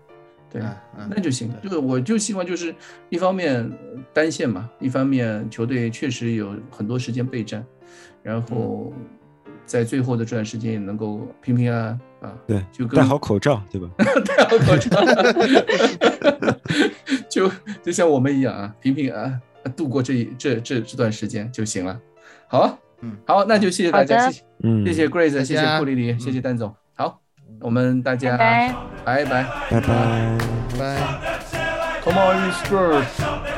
对，那就行。对就是我就希望就是一方面呃单线嘛，一方面球队确实有很多时间备战，然后在最后的这段时间也能够平平安安啊，对，就戴好口罩，对吧？戴好口罩，就就像我们一样啊，平平安安度过这一这这这段时间就行了。好啊，嗯，好，那就谢谢大家，谢谢嗯，谢谢 Grace，谢谢大家库丽丽，谢谢蛋总。好，我们大家拜拜。拜拜。拜拜。Come on, you Spurs.